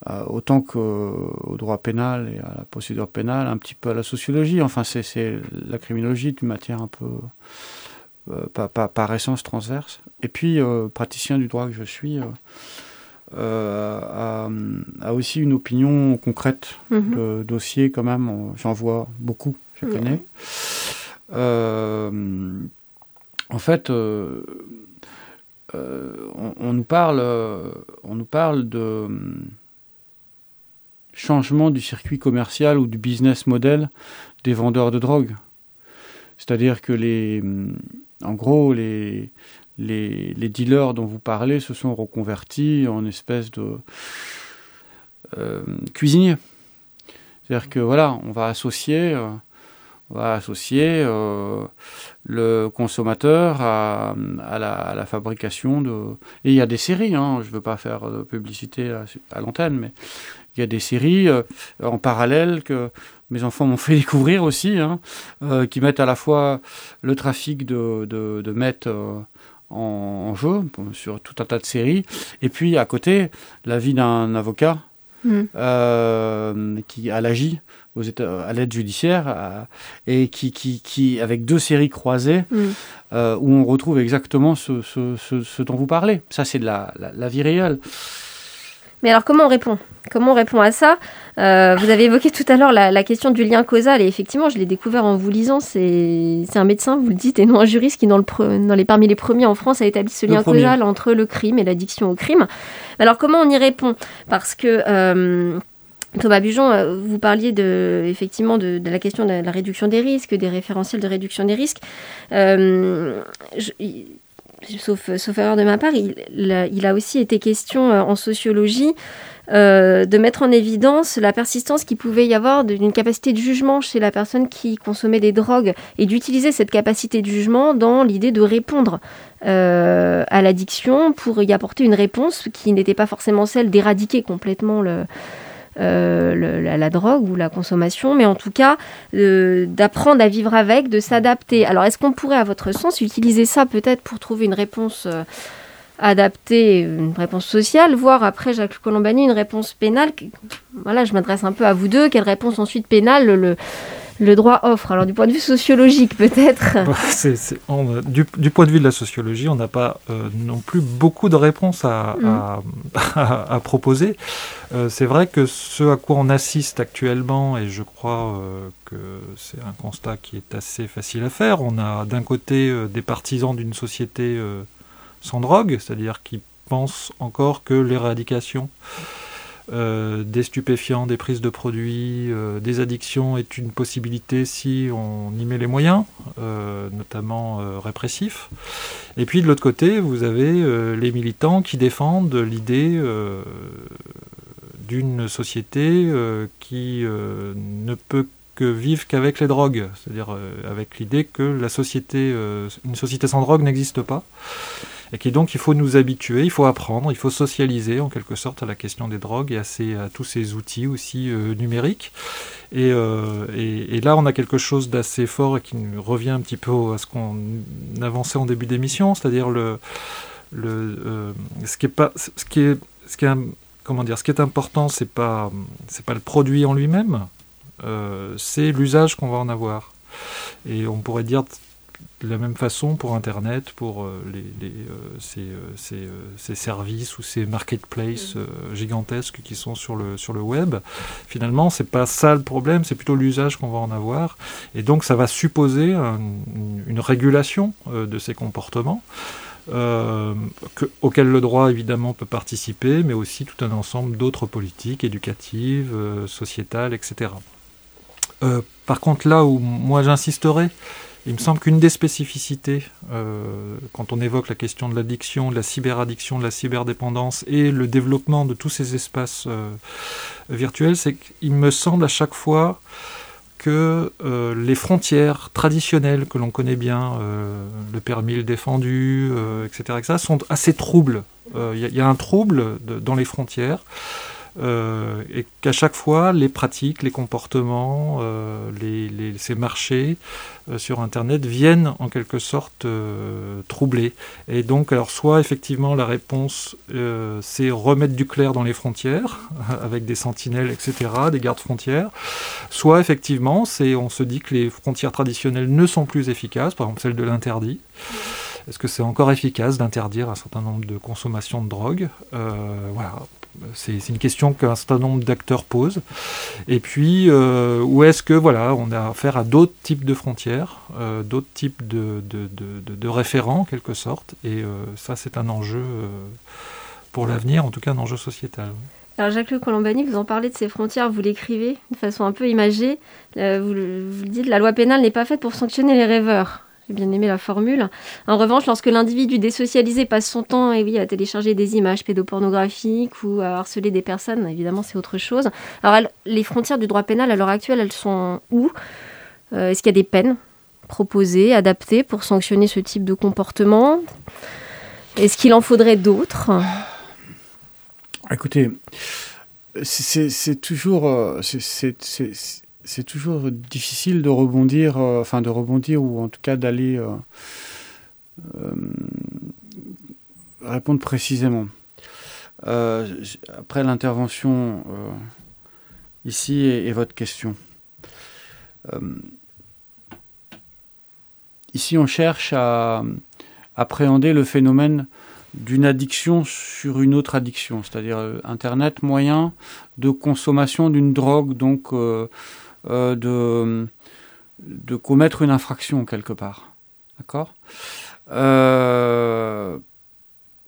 [SPEAKER 4] euh, autant qu'au droit pénal et à la procédure pénale, un petit peu à la sociologie. Enfin, c'est la criminologie d'une matière un peu euh, par, essence transverse. Et puis, praticien du droit que je suis euh, a, aussi une opinion concrète mhm. de dossier quand même. J'en vois beaucoup chaque année. Euh, en fait, euh, on, nous parle, on nous parle de changement du circuit commercial ou du business model des vendeurs de drogue. C'est-à-dire que les, en gros, les, dealers dont vous parlez se sont reconvertis en espèce de euh, cuisiniers. C'est-à-dire que voilà, on va associer, on va associer le consommateur à, la, fabrication de. Et il y a des séries, hein, je ne veux pas faire de publicité à, l'antenne, mais il y a des séries euh, en parallèle que mes enfants m'ont <laughs> fait découvrir aussi, hein, euh, qui mettent à la fois le trafic de, de, de euh, en, jeu sur tout un tas de séries, et puis à côté, la vie d'un avocat mm. qui a l'AGI aux États, à l'aide judiciaire, et qui, qui, qui, avec deux séries croisées, mm. euh, où on retrouve exactement ce, ce, ce, dont vous parlez. Ça, c'est de la, la, vie réelle.
[SPEAKER 1] Mais alors, comment on répond? Comment on répond à ça? Euh, Vous avez évoqué tout à l'heure la, la, question du lien causal, et effectivement, je l'ai découvert en vous lisant. C'est un médecin, vous le dites, et non un juriste qui, dans, le dans les, parmi les premiers en France, a établi ce lien causal entre le crime et l'addiction au crime. Alors, comment on y répond? Parce que. Euh, Thomas Bujon, euh, vous parliez de, effectivement de, la question de la réduction des risques, des référentiels de réduction des risques. Euh, sauf, sauf, erreur de ma part, il, a aussi été question euh, en sociologie de mettre en évidence la persistance qu'il pouvait y avoir d'une capacité de jugement chez la personne qui consommait des drogues et d'utiliser cette capacité de jugement dans l'idée de répondre à l'addiction pour y apporter une réponse qui n'était pas forcément celle d'éradiquer complètement le, euh, la, drogue ou la consommation, mais en tout cas euh, d'apprendre à vivre avec, de s'adapter. Alors est-ce qu'on pourrait, à votre sens, utiliser ça peut-être pour trouver une réponse euh, adaptée, une réponse sociale, voire après Jacques Colombani, une réponse pénale? Voilà, je m'adresse un peu à vous deux. Quelle réponse ensuite pénale le, le droit offre Alors du point de vue sociologique peut-être <laughs>
[SPEAKER 2] du, point de vue de la sociologie, on n'a pas euh, non plus beaucoup de réponses à, mm. <laughs> proposer. Euh, c'est vrai que ce à quoi on assiste actuellement, et je crois euh, que c'est un constat qui est assez facile à faire, on a d'un côté des partisans d'une société sans drogue, c'est-à-dire qui pensent encore que l'éradication euh, des stupéfiants, des prises de produits, euh, des addictions est une possibilité si on y met les moyens, euh, notamment répressifs. Et puis de l'autre côté, vous avez les militants qui défendent l'idée d'une société qui ne peut que vivre qu'avec les drogues, c'est-à-dire avec l'idée que la société, une société sans drogue n'existe pas et qui donc il faut nous habituer, il faut apprendre, il faut socialiser en quelque sorte à la question des drogues et à, tous ces outils aussi euh, numériques. Euh, et, là, on a quelque chose d'assez fort et qui revient un petit peu à ce qu'on avançait en début d'émission, c'est-à-dire le, euh, ce qui est pas, ce qui est, ce qui comment dire, ce qui est important, c'est pas, c'est pas le produit en lui-même, c'est l'usage qu'on va en avoir. Et on pourrait dire de la même façon pour Internet, pour euh, les, euh, euh, ces, services ou ces marketplaces gigantesques qui sont sur le, sur le web. Finalement, c'est pas ça le problème, c'est plutôt l'usage qu'on va en avoir. Et donc, ça va supposer une, régulation de ces comportements. auquel le droit évidemment peut participer, mais aussi tout un ensemble d'autres politiques éducatives, sociétales, etc. par contre, là où moi j'insisterai, il me semble qu'une des spécificités, euh, quand on évoque la question de l'addiction, de la cyberaddiction, de la cyberdépendance et le développement de tous ces espaces euh, virtuels, c'est qu'il me semble à chaque fois que euh, les frontières traditionnelles que l'on connaît bien, le permis, le défendu, etc., etc., sont assez troubles. Il y, a un trouble dans les frontières. Euh, et qu'à chaque fois, les pratiques, les comportements, euh, ces marchés euh, sur Internet viennent en quelque sorte troubler. Et donc, alors soit effectivement la réponse, c'est remettre du clair dans les frontières, <laughs> avec des sentinelles, etc., des gardes frontières, soit effectivement, c'est on se dit que les frontières traditionnelles ne sont plus efficaces, par exemple celle de l'interdit. Est-ce que c'est encore efficace d'interdire un certain nombre de consommations de drogue Voilà, c'est une question qu'un certain nombre d'acteurs posent. Et puis, euh, où est-ce que voilà, on a affaire à d'autres types de frontières, euh, d'autres types de, référents en quelque sorte. Et euh, ça, c'est un enjeu pour l'avenir, en tout cas un enjeu sociétal.
[SPEAKER 1] Alors Jacques-Luc Colombani, vous en parlez de ces frontières, vous l'écrivez de façon un peu imagée. vous, vous dites la loi pénale n'est pas faite pour sanctionner les rêveurs. J'ai bien aimé la formule. En revanche, lorsque l'individu désocialisé passe son temps eh oui, à télécharger des images pédopornographiques ou à harceler des personnes, évidemment, c'est autre chose. Alors, les frontières du droit pénal à l'heure actuelle, elles sont où? Euh, Est-ce qu'il y a des peines proposées, adaptées pour sanctionner ce type de comportement? Est-ce qu'il en faudrait d'autres?
[SPEAKER 4] Écoutez, c'est toujours, euh, c'est toujours difficile de rebondir, euh, enfin de rebondir ou en tout cas d'aller euh, répondre précisément. après l'intervention ici et, votre question. ici, on cherche à appréhender le phénomène d'une addiction sur une autre addiction, c'est-à-dire euh, Internet moyen de consommation d'une drogue, donc euh, euh, de, de commettre une infraction quelque part. D'accord?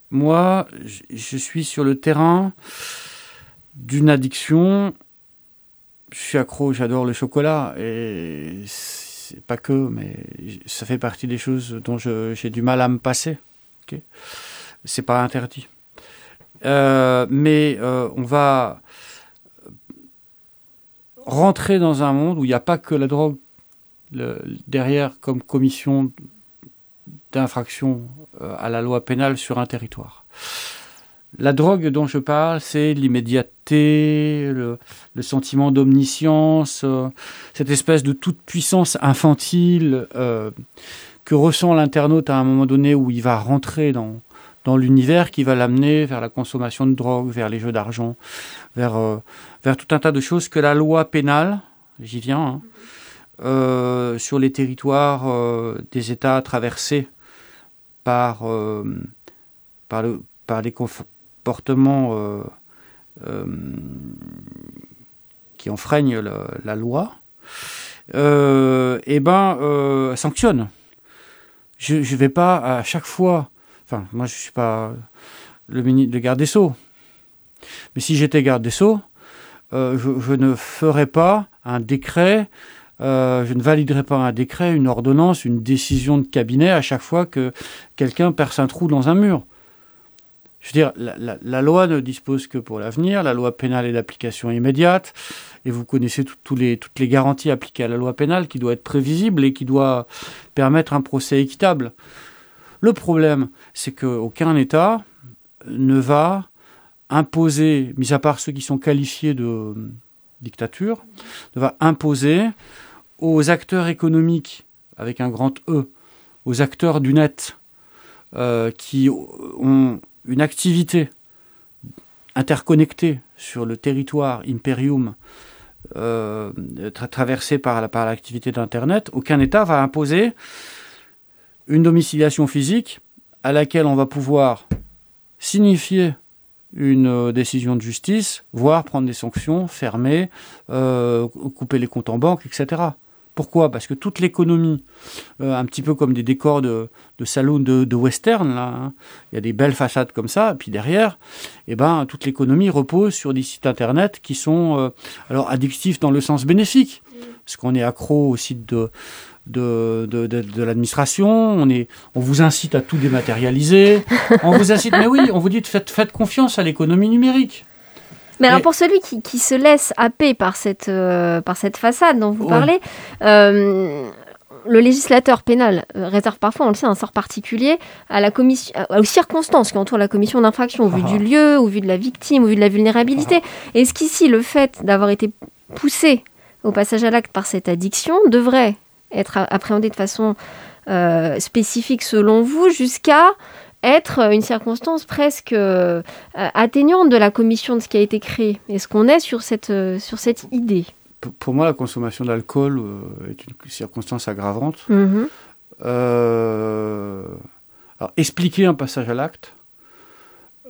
[SPEAKER 4] Moi, je suis sur le terrain d'une addiction. Je suis accro, j'adore le chocolat et c'est pas que, mais ça fait partie des choses dont j'ai du mal à me passer. Okay c'est pas interdit. Euh, mais euh, on va rentrer dans un monde où il n'y a pas que la drogue derrière comme commission d'infraction euh, à la loi pénale sur un territoire. La drogue dont je parle, c'est l'immédiateté, le, sentiment d'omniscience, cette espèce de toute puissance infantile que ressent l'internaute à un moment donné où il va rentrer dans, dans l'univers qui va l'amener vers la consommation de drogue, vers les jeux d'argent, vers, euh, vers tout un tas de choses que la loi pénale, j'y viens, hein, euh, sur les territoires euh, des États traversés par, le, par les comportements qui enfreignent la loi, eh ben, sanctionne. Je ne vais pas à chaque fois Enfin, moi, je ne suis pas le, ministre, de garde des Sceaux. Mais si j'étais garde des Sceaux, euh, je, ne ferais pas un décret, euh, je ne validerais pas un décret, une ordonnance, une décision de cabinet à chaque fois que quelqu'un perce un trou dans un mur. Je veux dire, la, loi ne dispose que pour l'avenir, la loi pénale est d'application immédiate, et vous connaissez toutes les garanties appliquées à la loi pénale qui doit être prévisible et qui doit permettre un procès équitable. Le problème, c'est qu'aucun État ne va imposer, mis à part ceux qui sont qualifiés de dictature, ne va imposer aux acteurs économiques, avec un grand E, aux acteurs du net, euh, qui ont une activité interconnectée sur le territoire Imperium euh, traversé par l'activité d'Internet, aucun État va imposer une domiciliation physique à laquelle on va pouvoir signifier une euh, décision de justice, voire prendre des sanctions, fermer, euh, couper les comptes en banque, etc. Pourquoi? Parce que toute l'économie, euh, un petit peu comme des décors de, de saloon de, western, là, hein, il y a des belles façades comme ça, et puis derrière, eh ben, toute l'économie repose sur des sites internet qui sont alors addictifs dans le sens bénéfique, parce qu'on est accro aux sites de, de, de, de, l'administration, on, est, on vous incite à tout dématérialiser, on vous incite, mais oui, on vous dit faites, faites confiance à l'économie numérique.
[SPEAKER 1] Mais alors pour celui qui, qui, se laisse happer par cette, euh, par cette façade dont vous parlez, euh, le législateur pénal euh, réserve parfois, on le sait, un sort particulier à la commission, aux circonstances qui entourent la commission d'infraction, au vu du ah. lieu, au vu de la victime, au vu de la vulnérabilité. Ah. Est-ce qu'ici, le fait d'avoir été poussé au passage à l'acte par cette addiction devrait être appréhendé de façon euh, spécifique selon vous, jusqu'à être une circonstance presque euh, atteignante de la commission de ce qui a été créé Est-ce qu'on est sur cette, euh, sur cette idée?
[SPEAKER 4] Pour moi, la consommation d'alcool est une circonstance aggravante. Mm-hmm. alors, expliquer un passage à l'acte,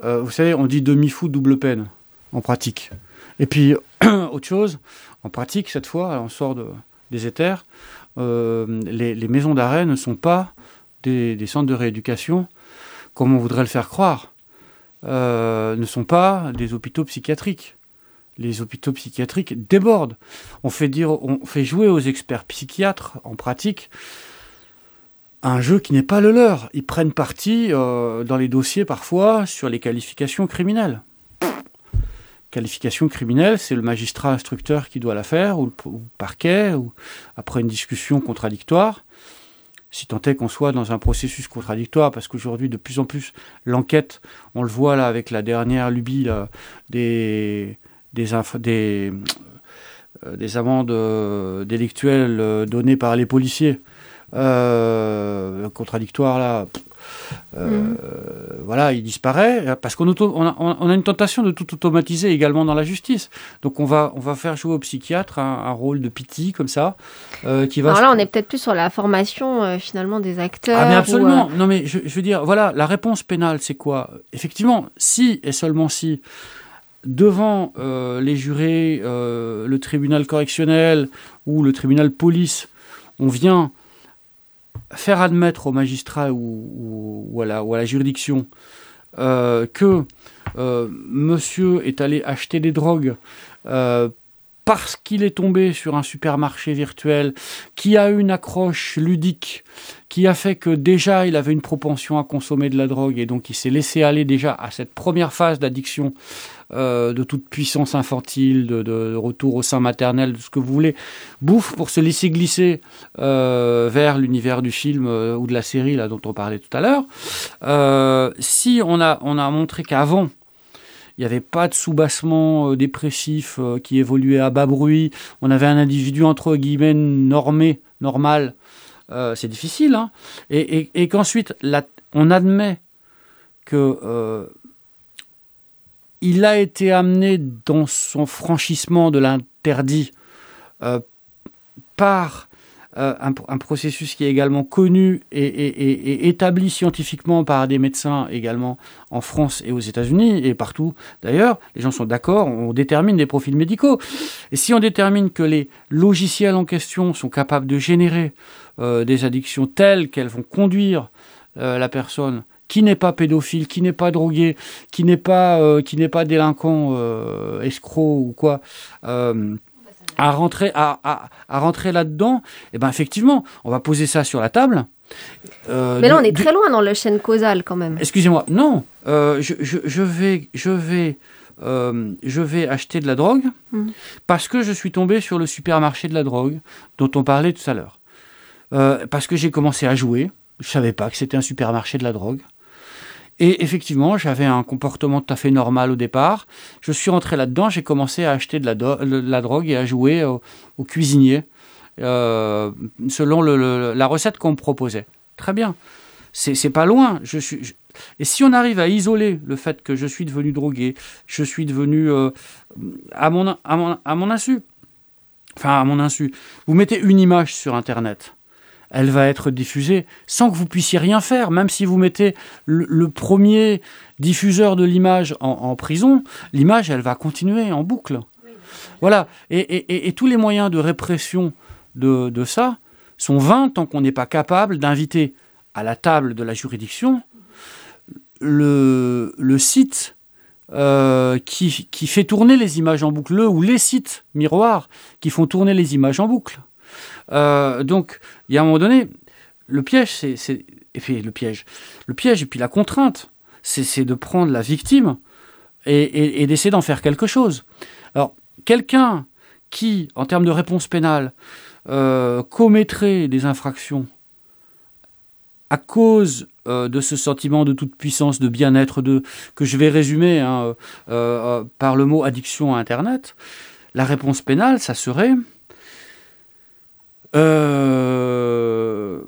[SPEAKER 4] vous savez, on dit demi-fou, double peine en pratique. Et puis, <clears throat> autre chose, en pratique, cette fois, on sort de, des éthers, euh, les, maisons d'arrêt ne sont pas des, centres de rééducation comme on voudrait le faire croire, euh, ne sont pas des hôpitaux psychiatriques. Les hôpitaux psychiatriques débordent. On fait, dire, on fait jouer aux experts psychiatres en pratique un jeu qui n'est pas le leur. Ils prennent parti dans les dossiers parfois sur les qualifications criminelles. Qualification criminelle, c'est le magistrat instructeur qui doit la faire, ou le, parquet, ou après une discussion contradictoire. Si tant est qu'on soit dans un processus contradictoire, parce qu'aujourd'hui, de plus en plus, l'enquête, on le voit là avec la dernière lubie euh, des amendes euh, délictuelles euh, données par les policiers, contradictoire là, euh, mm. Voilà, il disparaît parce qu'on on a, une tentation de tout automatiser également dans la justice. Donc on va, on va faire jouer au psychiatre un, rôle de pitié comme ça,
[SPEAKER 1] euh, qui va. Alors là, on est peut-être plus sur la formation euh, finalement des acteurs.
[SPEAKER 4] Ah mais absolument. Non mais je, veux dire, voilà, la réponse pénale, c'est quoi? Effectivement, si et seulement si devant les jurés, le tribunal correctionnel ou le tribunal police, on vient faire admettre au magistrat ou, à, la, juridiction euh, que euh, monsieur est allé acheter des drogues euh, parce qu'il est tombé sur un supermarché virtuel qui a une accroche ludique, qui a fait que déjà il avait une propension à consommer de la drogue et donc il s'est laissé aller déjà à cette première phase d'addiction euh, de toute puissance infantile, de, retour au sein maternel, de ce que vous voulez, bouffe pour se laisser glisser euh, vers l'univers du film euh, ou de la série là dont on parlait tout à l'heure. si on a, on a montré qu'avant, il n'y avait pas de soubassement dépressif qui évoluait à bas bruit, on avait un individu entre guillemets normé, normal, c'est difficile, hein et, et qu'ensuite on admet que il a été amené dans son franchissement de l'interdit euh, par euh, un, processus qui est également connu et, établi scientifiquement par des médecins également en France et aux États-Unis et partout d'ailleurs. Les gens sont d'accord, on détermine des profils médicaux. Et si on détermine que les logiciels en question sont capables de générer euh, des addictions telles qu'elles vont conduire la personne qui n'est pas pédophile, qui n'est pas drogué, qui n'est pas, euh, qui n'est pas délinquant, euh, escroc ou quoi, euh, à rentrer, à, à, rentrer là-dedans, eh ben effectivement, on va poser ça sur la table.
[SPEAKER 1] Mais là, on est très loin dans la chaîne causale quand même.
[SPEAKER 4] Excusez-moi, non, je, je, je, vais, je vais, je vais acheter de la drogue hmm. parce que je suis tombé sur le supermarché de la drogue dont on parlait tout à l'heure. parce que j'ai commencé à jouer, je savais pas que c'était un supermarché de la drogue. Et effectivement, j'avais un comportement tout à fait normal au départ. Je suis rentré là-dedans, j'ai commencé à acheter de la, drogue et à jouer au, cuisinier euh, selon la recette qu'on me proposait. Très bien. C'est pas loin. Et si on arrive à isoler le fait que je suis devenu drogué, je suis devenu euh, à mon insu, enfin à mon insu, vous mettez une image sur Internet elle va être diffusée sans que vous puissiez rien faire. Même si vous mettez le, premier diffuseur de l'image en, prison, l'image, elle va continuer en boucle. Voilà. Et, tous les moyens de répression de, ça sont vains tant qu'on n'est pas capable d'inviter à la table de la juridiction le, site euh, qui, qui, fait tourner les images en boucle, ou les sites miroirs qui font tourner les images en boucle. Euh, donc, il y a un moment donné, le piège, c'est, le piège, le piège et puis la contrainte, c'est de prendre la victime et, d'essayer d'en faire quelque chose. Alors, quelqu'un qui, en termes de réponse pénale, euh, commettrait des infractions à cause euh, de ce sentiment de toute puissance, de bien-être, de que je vais résumer hein, par le mot addiction à Internet, la réponse pénale, ça serait euh,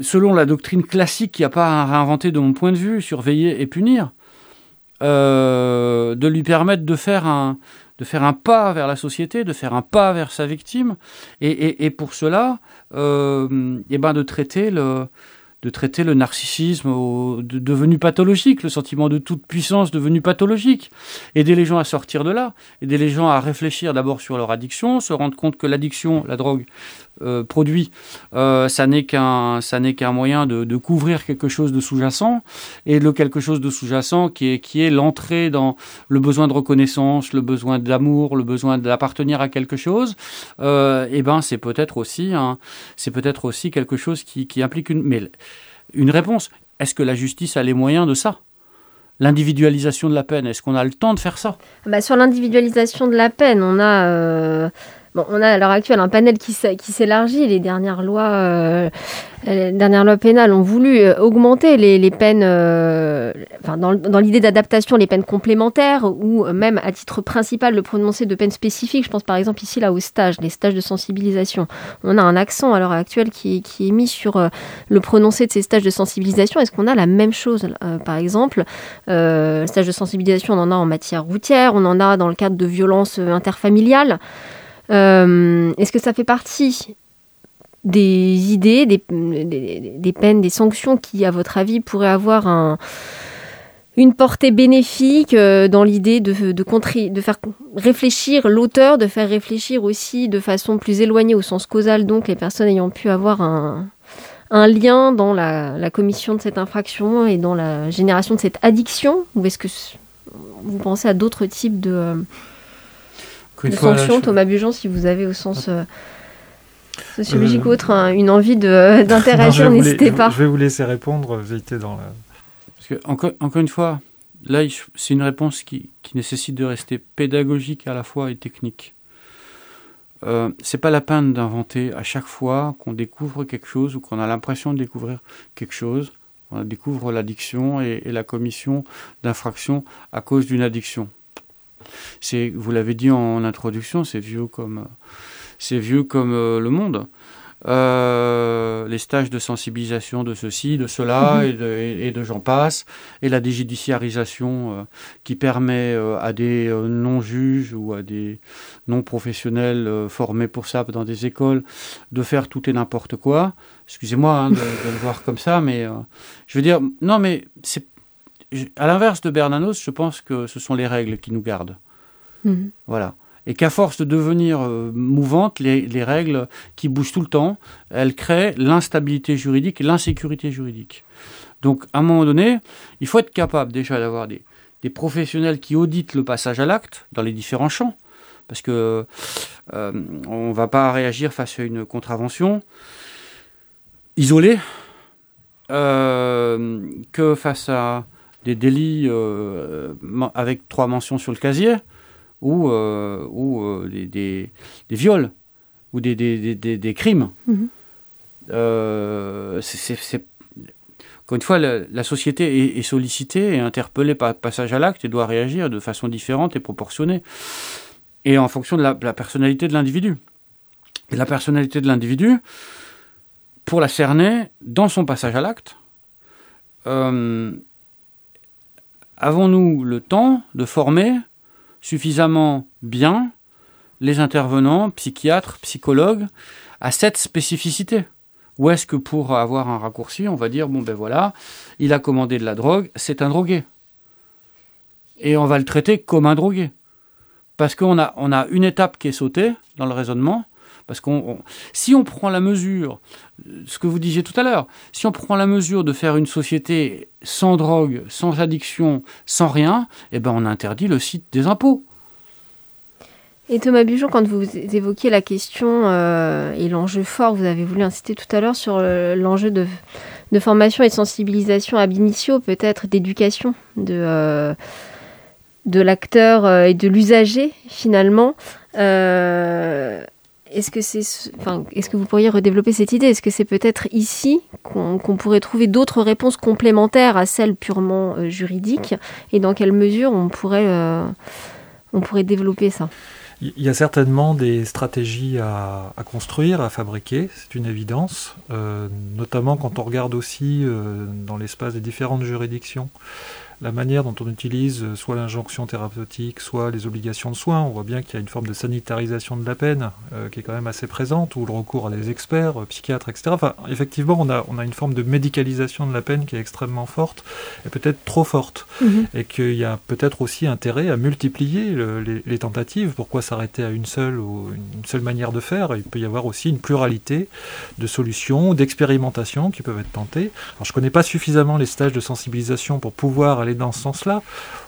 [SPEAKER 4] selon la doctrine classique, qui a pas à réinventer de mon point de vue, surveiller et punir, euh, de lui permettre de faire un pas vers la société, de faire un pas vers sa victime, et, pour cela, euh, et ben de traiter le de traiter le narcissisme devenu pathologique, le sentiment de toute puissance devenu pathologique. Aider les gens à sortir de là, aider les gens à réfléchir d'abord sur leur addiction, se rendre compte que l'addiction, la drogue, euh, produit, euh, ça n'est qu'un ça moyen de, couvrir quelque chose de sous-jacent et le quelque chose de sous-jacent qui est qui est l'entrée dans le besoin de reconnaissance, le besoin d'amour, le besoin d'appartenir à quelque chose. Euh, et ben c'est peut-être aussi un c'est peut-être aussi quelque chose qui, qui implique une mais une réponse. Est-ce que la justice a les moyens de ça? L'individualisation de la peine, est-ce qu'on a le temps de faire ça?
[SPEAKER 1] Bah, Sur l'individualisation de la peine, on a euh, Bon, on a à l'heure actuelle un panel qui s'élargit. Les dernières lois, euh, dernières lois pénales ont voulu euh, augmenter les, peines, euh, enfin, dans, l'idée d'adaptation, les peines complémentaires ou même à titre principal le prononcer de peines spécifiques. Je pense par exemple ici là aux stages, les stages de sensibilisation. On a un accent à l'heure actuelle qui, est mis sur le prononcé de ces stages de sensibilisation. Est-ce qu'on a la même chose Par exemple, euh, stage de sensibilisation, on en a en matière routière, on en a dans le cadre de violences interfamiliales. Euh, est-ce que ça fait partie des idées, des, peines, des sanctions qui, à votre avis, pourraient avoir un, une portée bénéfique euh, dans l'idée de, de, de, faire réfléchir l'auteur, de faire réfléchir aussi de façon plus éloignée au sens causal, donc les personnes ayant pu avoir un, lien dans la, la, commission de cette infraction et dans la génération de cette addiction? Ou est-ce que vous pensez à d'autres types de, euh, de sanctions, Thomas Bujon, si vous avez au sens euh, sociologique ou autre hein, une envie <laughs> d'interagir, n'hésitez pas.
[SPEAKER 2] Je vais vous laisser répondre, j'étais dans la...
[SPEAKER 4] Parce que, encore, encore une fois, là, c'est une réponse qui, qui, nécessite de rester pédagogique à la fois et technique. Euh, c'est pas la peine d'inventer à chaque fois qu'on découvre quelque chose ou qu'on a l'impression de découvrir quelque chose. On découvre l'addiction et, et la commission d'infraction à cause d'une addiction. C'est, vous l'avez dit en introduction, c'est vieux comme, c'est vieux comme euh, le monde. Euh, les stages de sensibilisation de ceci, de cela, mhm. et, de, et, de j'en passe, et la déjudiciarisation euh, qui permet à des non-juges ou à des non-professionnels formés pour ça dans des écoles de faire tout et n'importe quoi. Excusez-moi hein, de, de, le voir comme ça, mais je veux dire, non, mais c'est à l'inverse de Bernanos, je pense que ce sont les règles qui nous gardent. Mhm. Voilà. Et qu'à force de devenir euh, mouvantes, les, règles qui bougent tout le temps, elles créent l'instabilité juridique l'insécurité juridique. Donc, à un moment donné, il faut être capable déjà d'avoir des, professionnels qui auditent le passage à l'acte dans les différents champs. Parce que euh, on ne va pas réagir face à une contravention isolée euh, que face à des délits avec trois mentions sur le casier, ou, euh, ou euh, des, des, viols, ou des, des crimes. Mhm. c'est encore une fois, la, société est, sollicitée et interpellée par passage à l'acte et doit réagir de façon différente et proportionnée, et en fonction de la, personnalité de l'individu. La personnalité de l'individu, pour la cerner dans son passage à l'acte, avons-nous le temps de former suffisamment bien les intervenants, psychiatres, psychologues, à cette spécificité Ou est-ce que pour avoir un raccourci, on va dire, bon ben voilà, il a commandé de la drogue, c'est un drogué. Et on va le traiter comme un drogué. Parce qu'on a, on a une étape qui est sautée dans le raisonnement, parce qu'on, si on prend la mesure, ce que vous disiez tout à l'heure, si on prend la mesure de faire une société sans drogue, sans addiction, sans rien, eh ben on interdit le site des impôts.
[SPEAKER 1] Et Thomas Bujon, quand vous évoquiez la question euh, et l'enjeu fort, vous avez voulu insister tout à l'heure sur l'enjeu de, formation et de sensibilisation ab initio, peut-être d'éducation de, euh, de l'acteur euh, et de l'usager finalement. Est-ce que vous pourriez redévelopper cette idée? Est-ce que c'est peut-être ici qu'on pourrait trouver d'autres réponses complémentaires à celles purement euh, juridiques? Et dans quelle mesure on pourrait, euh, développer ça?
[SPEAKER 2] Il y a certainement des stratégies à, construire, à fabriquer, c'est une évidence, euh, notamment quand on regarde aussi dans l'espace des différentes juridictions la manière dont on utilise euh, soit l'injonction thérapeutique, soit les obligations de soins. On voit bien qu'il y a une forme de sanitarisation de la peine euh, qui est quand même assez présente, ou le recours à des experts, euh, psychiatres, etc. Enfin, effectivement, on a, on a une forme de médicalisation de la peine qui est extrêmement forte, et peut-être trop forte,
[SPEAKER 1] Mhm.
[SPEAKER 2] et qu'il y a peut-être aussi intérêt à multiplier le- les, les tentatives. Pourquoi s'arrêter à une seule ou une seule manière de faire? Il peut y avoir aussi une pluralité de solutions, d'expérimentations qui peuvent être tentées. Alors, je ne connais pas suffisamment les stages de sensibilisation pour pouvoir aller dans ce sens-là.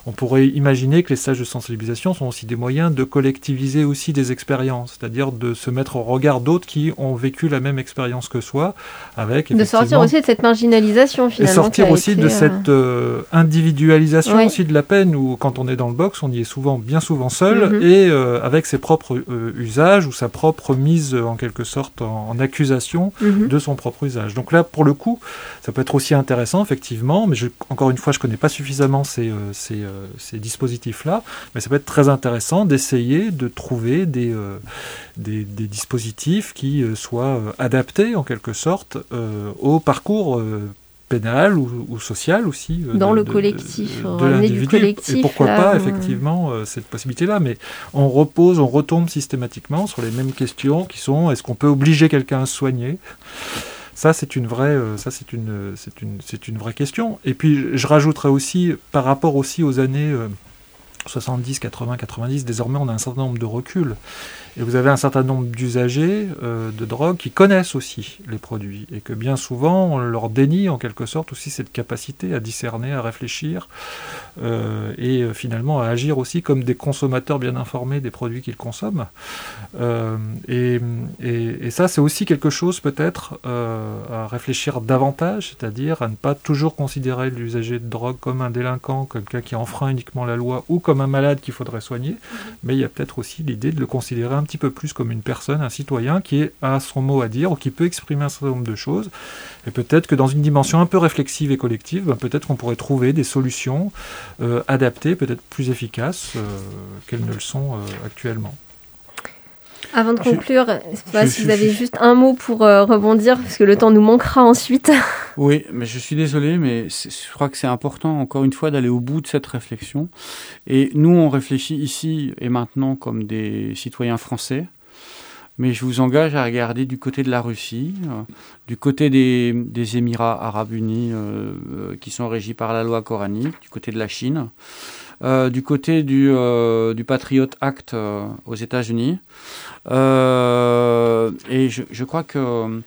[SPEAKER 2] On pourrait imaginer que les stages de sensibilisation sont aussi des moyens de collectiviser aussi des expériences, c'est-à-dire de se mettre au regard d'autres qui ont vécu la même expérience que soi, avec
[SPEAKER 1] De sortir aussi de cette marginalisation
[SPEAKER 2] et
[SPEAKER 1] finalement.
[SPEAKER 2] sortir
[SPEAKER 1] qui a
[SPEAKER 2] aussi
[SPEAKER 1] été,
[SPEAKER 2] de
[SPEAKER 1] euh,
[SPEAKER 2] cette euh, individualisation
[SPEAKER 1] Oui.
[SPEAKER 2] aussi de la peine où quand on est dans le box on y est souvent bien souvent seul
[SPEAKER 1] Mhm.
[SPEAKER 2] et euh, avec ses propres usages ou sa propre mise en quelque sorte en, en accusation
[SPEAKER 1] mhm.
[SPEAKER 2] de son propre usage. Donc là, pour le coup, ça peut être aussi intéressant, effectivement, mais je, encore une fois, je connais pas suffisamment ces, ces, ces dispositifs-là, mais ça peut être très intéressant d'essayer de trouver des, euh, des, des dispositifs qui euh, soient euh, adaptés, en quelque sorte, euh, au parcours euh, pénal ou, ou social aussi. euh,
[SPEAKER 1] Dans
[SPEAKER 2] de-
[SPEAKER 1] le collectif,
[SPEAKER 2] de, de
[SPEAKER 1] du collectif,
[SPEAKER 2] Et pourquoi
[SPEAKER 1] là,
[SPEAKER 2] pas,
[SPEAKER 1] euh.
[SPEAKER 2] effectivement, euh, cette possibilité-là, mais on repose, on retombe systématiquement sur les mêmes questions qui sont est-ce qu'on peut obliger quelqu'un à se soigner? Ça, c'est une vraie, euh, ça c'est une, c'est une, c'est une vraie question. Et puis, je- rajouterais aussi, par rapport aussi aux années euh, 70, 80, 90, désormais on a un certain nombre de reculs. Et vous avez un certain nombre d'usagers euh, de drogue qui connaissent aussi les produits. Et que bien souvent, on leur dénie en quelque sorte aussi cette capacité à discerner, à réfléchir euh, et euh, finalement à agir aussi comme des consommateurs bien informés des produits qu'ils consomment. Euh, et, et- et ça, c'est aussi quelque chose peut-être à réfléchir davantage, c'est-à-dire à ne pas toujours considérer l'usager de drogue comme un délinquant, comme quelqu'un qui enfreint uniquement la loi ou comme un malade qu'il faudrait soigner, mais il y a peut-être aussi l'idée de le considérer un petit peu plus comme une personne, un citoyen qui a son mot à dire ou qui peut exprimer un certain nombre de choses. Et peut-être que dans une dimension un peu réflexive et collective, ben, peut-être qu'on pourrait trouver des solutions euh, adaptées, peut-être plus efficaces euh, qu'elles ne le sont euh, actuellement.
[SPEAKER 1] Avant de conclure, je sais pas
[SPEAKER 4] je-
[SPEAKER 1] si
[SPEAKER 4] je-
[SPEAKER 1] vous avez juste un mot pour euh, rebondir, parce que le temps nous manquera ensuite. <laughs>
[SPEAKER 4] Oui, mais je suis désolé, mais je crois que c'est important, encore une fois, d'aller au bout de cette réflexion. Et nous, on réfléchit ici et maintenant comme des citoyens français. Mais je vous engage à regarder du côté de la Russie, euh, du côté des, des Émirats arabes unis euh, qui sont régis par la loi coranique, du côté de la Chine, euh, du côté du, euh, Patriot Act euh, aux États-Unis. Et je, crois que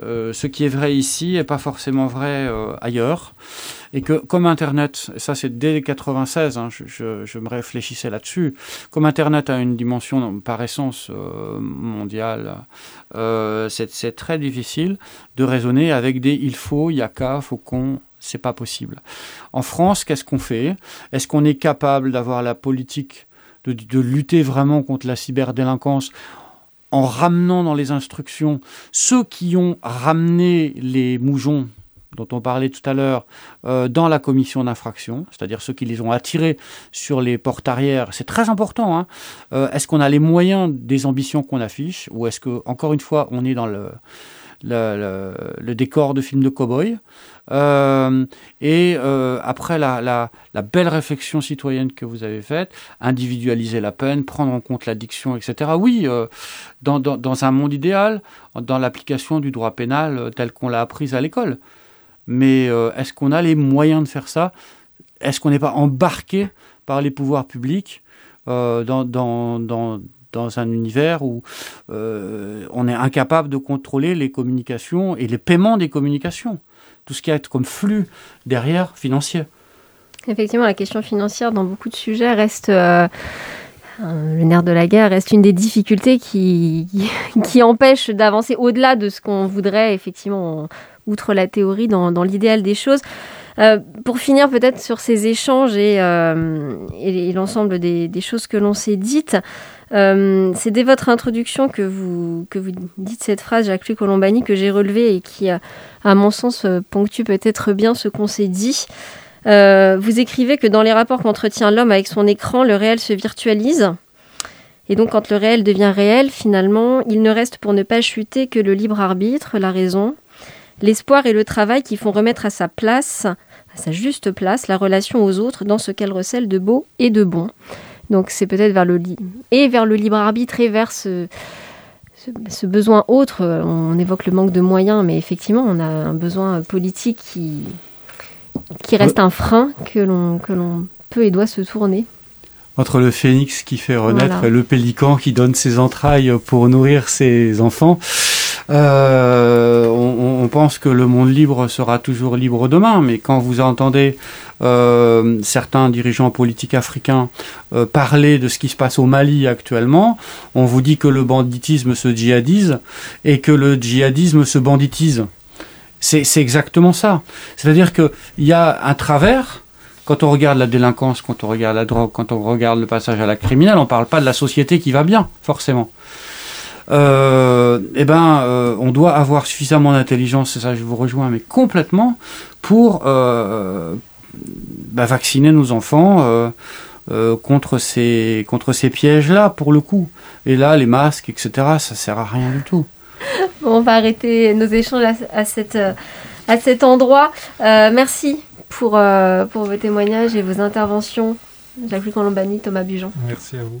[SPEAKER 4] ce qui est vrai ici n'est pas forcément vrai ailleurs. Et que comme Internet, et ça c'est dès 96, hein, je, me réfléchissais là-dessus, comme Internet a une dimension par essence mondiale, c'est très difficile de raisonner avec des il faut, il y a qu'à, faut qu'on, c'est pas possible. En France, qu'est-ce qu'on fait? Est-ce qu'on est capable d'avoir la politique de, lutter vraiment contre la cyberdélinquance en ramenant dans les instructions ceux qui ont ramené les moujons dont on parlait tout à l'heure euh, dans la commission d'infraction, c'est-à-dire ceux qui les ont attirés sur les portes arrière. C'est très important. Hein. Euh, est-ce qu'on a les moyens des ambitions qu'on affiche ou est-ce que, encore une fois, on est dans le, le, décor de film de cow-boy Euh, Et euh, après la, belle réflexion citoyenne que vous avez faite, individualiser la peine, prendre en compte l'addiction, etc. Oui, euh, dans, un monde idéal, dans l'application du droit pénal tel qu'on l'a appris à l'école. Mais est-ce qu'on a les moyens de faire ça? Est-ce qu'on n'est pas embarqué par les pouvoirs publics dans, dans, un univers où euh, on est incapable de contrôler les communications et les paiements des communications Tout ce qui est comme flux derrière financier.
[SPEAKER 1] Effectivement, la question financière dans beaucoup de sujets reste euh, euh, le nerf de la guerre, reste une des difficultés qui, <laughs> qui empêche d'avancer au-delà de ce qu'on voudrait, effectivement, en- outre la théorie, dans, l'idéal des choses. Pour finir peut-être sur ces échanges et, l'ensemble des choses que l'on s'est dites, euh, c'est dès votre introduction que vous, que vous dites cette phrase, Jacques-Luc Colombani, que j'ai relevée et qui, à mon sens, euh, ponctue peut-être bien ce qu'on s'est dit. Euh, vous écrivez que dans les rapports qu'entretient l'homme avec son écran, le réel se virtualise. Et donc, quand le réel devient réel, finalement, il ne reste pour ne pas chuter que le libre arbitre, la raison, l'espoir et le travail qui font remettre à sa place, à sa juste place la relation aux autres dans ce qu'elle recèle de beau et de bon. Donc c'est peut-être vers le et vers le libre arbitre et vers ce, ce, besoin autre. On évoque le manque de moyens, mais effectivement, on a un besoin politique qui, qui reste un frein que l'on que l'on peut et doit se tourner.
[SPEAKER 4] Entre le phénix qui fait renaître et le pélican qui donne ses entrailles pour nourrir ses enfants, euh, on, pense que le monde libre sera toujours libre demain, mais quand vous entendez euh, certains dirigeants politiques africains euh, parler de ce qui se passe au Mali actuellement, on vous dit que le banditisme se djihadise et que le djihadisme se banditise. C'est exactement ça. C'est-à-dire qu'il y a un travers. Quand on regarde la délinquance, quand on regarde la drogue, quand on regarde le passage à la criminelle, on ne parle pas de la société qui va bien, forcément. Euh, eh ben, euh, on doit avoir suffisamment d'intelligence, c'est ça, je vous rejoins, mais complètement, pour euh, bah, vacciner nos enfants contre ces, contre ces pièges-là, pour le coup. Et là, les masques, etc., ça sert à rien du tout. <laughs>
[SPEAKER 1] on va arrêter nos échanges à, cette, à cet endroit. merci pour, pour vos témoignages et vos interventions. Jacques-Luc Colombani, Thomas Bujon.
[SPEAKER 2] Merci à vous.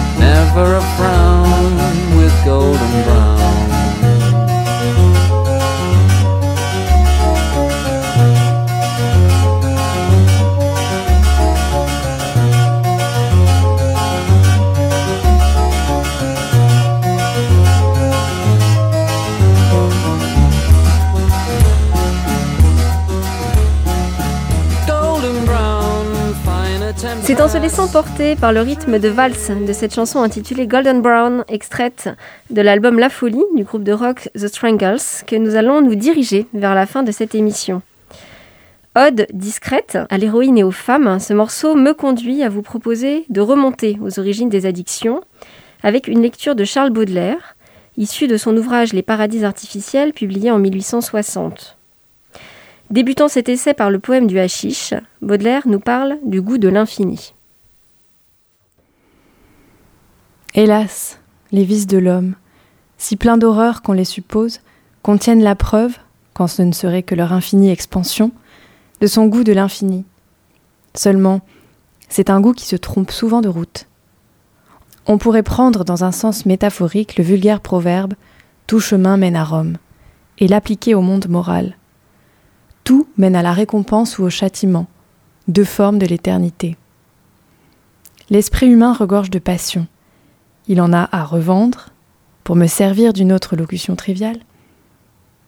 [SPEAKER 2] never a frown with golden brown.
[SPEAKER 1] En se laissant porter par le rythme de valse de cette chanson intitulée Golden Brown, extraite de l'album La Folie du groupe de rock The Strangles, que nous allons nous diriger vers la fin de cette émission. Ode discrète à l'héroïne et aux femmes, ce morceau me conduit à vous proposer de remonter aux origines des addictions avec une lecture de Charles Baudelaire, issue de son ouvrage Les paradis artificiels, publié en 1860. Débutant cet essai par le poème du hashish, Baudelaire nous parle du goût de l'infini.
[SPEAKER 5] Hélas, les vices de l'homme, si pleins d'horreur qu'on les suppose, contiennent la preuve, quand ce ne serait que leur infinie expansion, de son goût de l'infini. Seulement, c'est un goût qui se trompe souvent de route. On pourrait prendre dans un sens métaphorique le vulgaire proverbe Tout chemin mène à Rome, et l'appliquer au monde moral. Tout mène à la récompense ou au châtiment, deux formes de l'éternité. L'esprit humain regorge de passion. Il en a à revendre, pour me servir d'une autre locution triviale.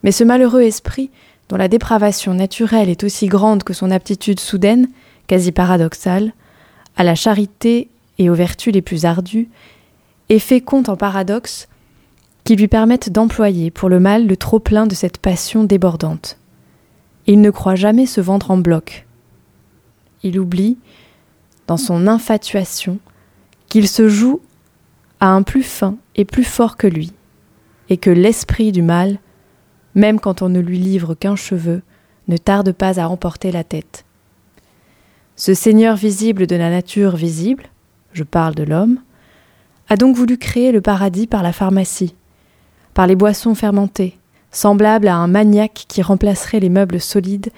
[SPEAKER 5] Mais ce malheureux esprit, dont la dépravation naturelle est aussi grande que son aptitude soudaine, quasi paradoxale, à la charité et aux vertus les plus ardues, est fécond en paradoxes qui lui permettent d'employer pour le mal le trop-plein de cette passion débordante. Il ne croit jamais se vendre en bloc. Il oublie, dans son infatuation, qu'il se joue à un plus fin et plus fort que lui, et que l'esprit du mal, même quand on ne lui livre qu'un cheveu, ne tarde pas à emporter la tête. Ce Seigneur visible de la nature visible, je parle de l'homme, a donc voulu créer le paradis par la pharmacie, par les boissons fermentées, semblable à un maniaque qui remplacerait les meubles solides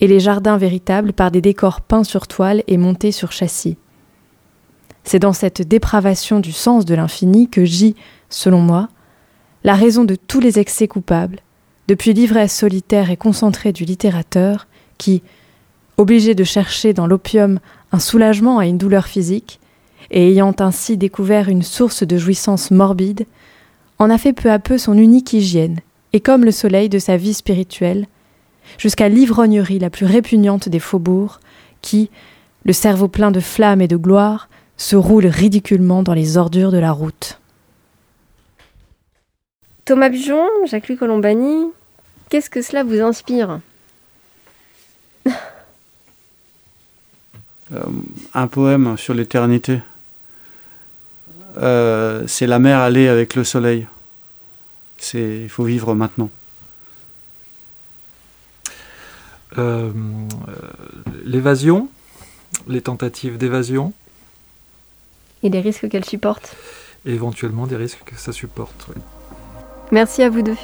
[SPEAKER 5] et les jardins véritables par des décors peints sur toile et montés sur châssis. C'est dans cette dépravation du sens de l'infini que gît, selon moi, la raison de tous les excès coupables, depuis l'ivresse solitaire et concentrée du littérateur, qui, obligé de chercher dans l'opium un soulagement à une douleur physique, et ayant ainsi découvert une source de jouissance morbide, en a fait peu à peu son unique hygiène, et comme le soleil de sa vie spirituelle, jusqu'à l'ivrognerie la plus répugnante des faubourgs, qui, le cerveau plein de flammes et de gloire, se roule ridiculement dans les ordures de la route.
[SPEAKER 1] Thomas Bujon, Jacques-Louis Colombani, qu'est-ce que cela vous inspire <laughs>
[SPEAKER 4] euh, Un poème sur l'éternité. Euh, c'est la mer allée avec le soleil. C'est, il faut vivre maintenant.
[SPEAKER 2] Euh, l'évasion, les tentatives d'évasion.
[SPEAKER 1] Et les risques qu'elle supporte.
[SPEAKER 2] Et éventuellement des risques que ça supporte.
[SPEAKER 1] Merci à vous deux.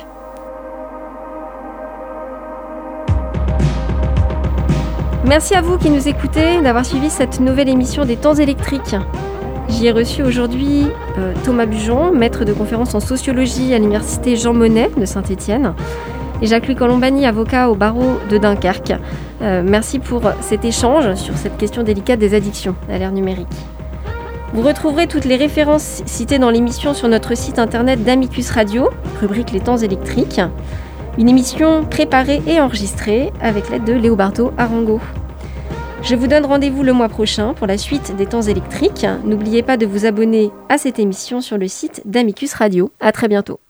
[SPEAKER 1] Merci à vous qui nous écoutez d'avoir suivi cette nouvelle émission des temps électriques. J'y ai reçu aujourd'hui euh, Thomas Bujon, maître de conférence en sociologie à l'université Jean Monnet de Saint-Étienne, et Jacques-Louis Colombani, avocat au barreau de Dunkerque. Euh, merci pour cet échange sur cette question délicate des addictions à l'ère numérique. Vous retrouverez toutes les références citées dans l'émission sur notre site internet d'Amicus Radio, rubrique Les temps électriques. Une émission préparée et enregistrée avec l'aide de Léobardo Arango. Je vous donne rendez-vous le mois prochain pour la suite des temps électriques. N'oubliez pas de vous abonner à cette émission sur le site d'Amicus Radio. À très bientôt.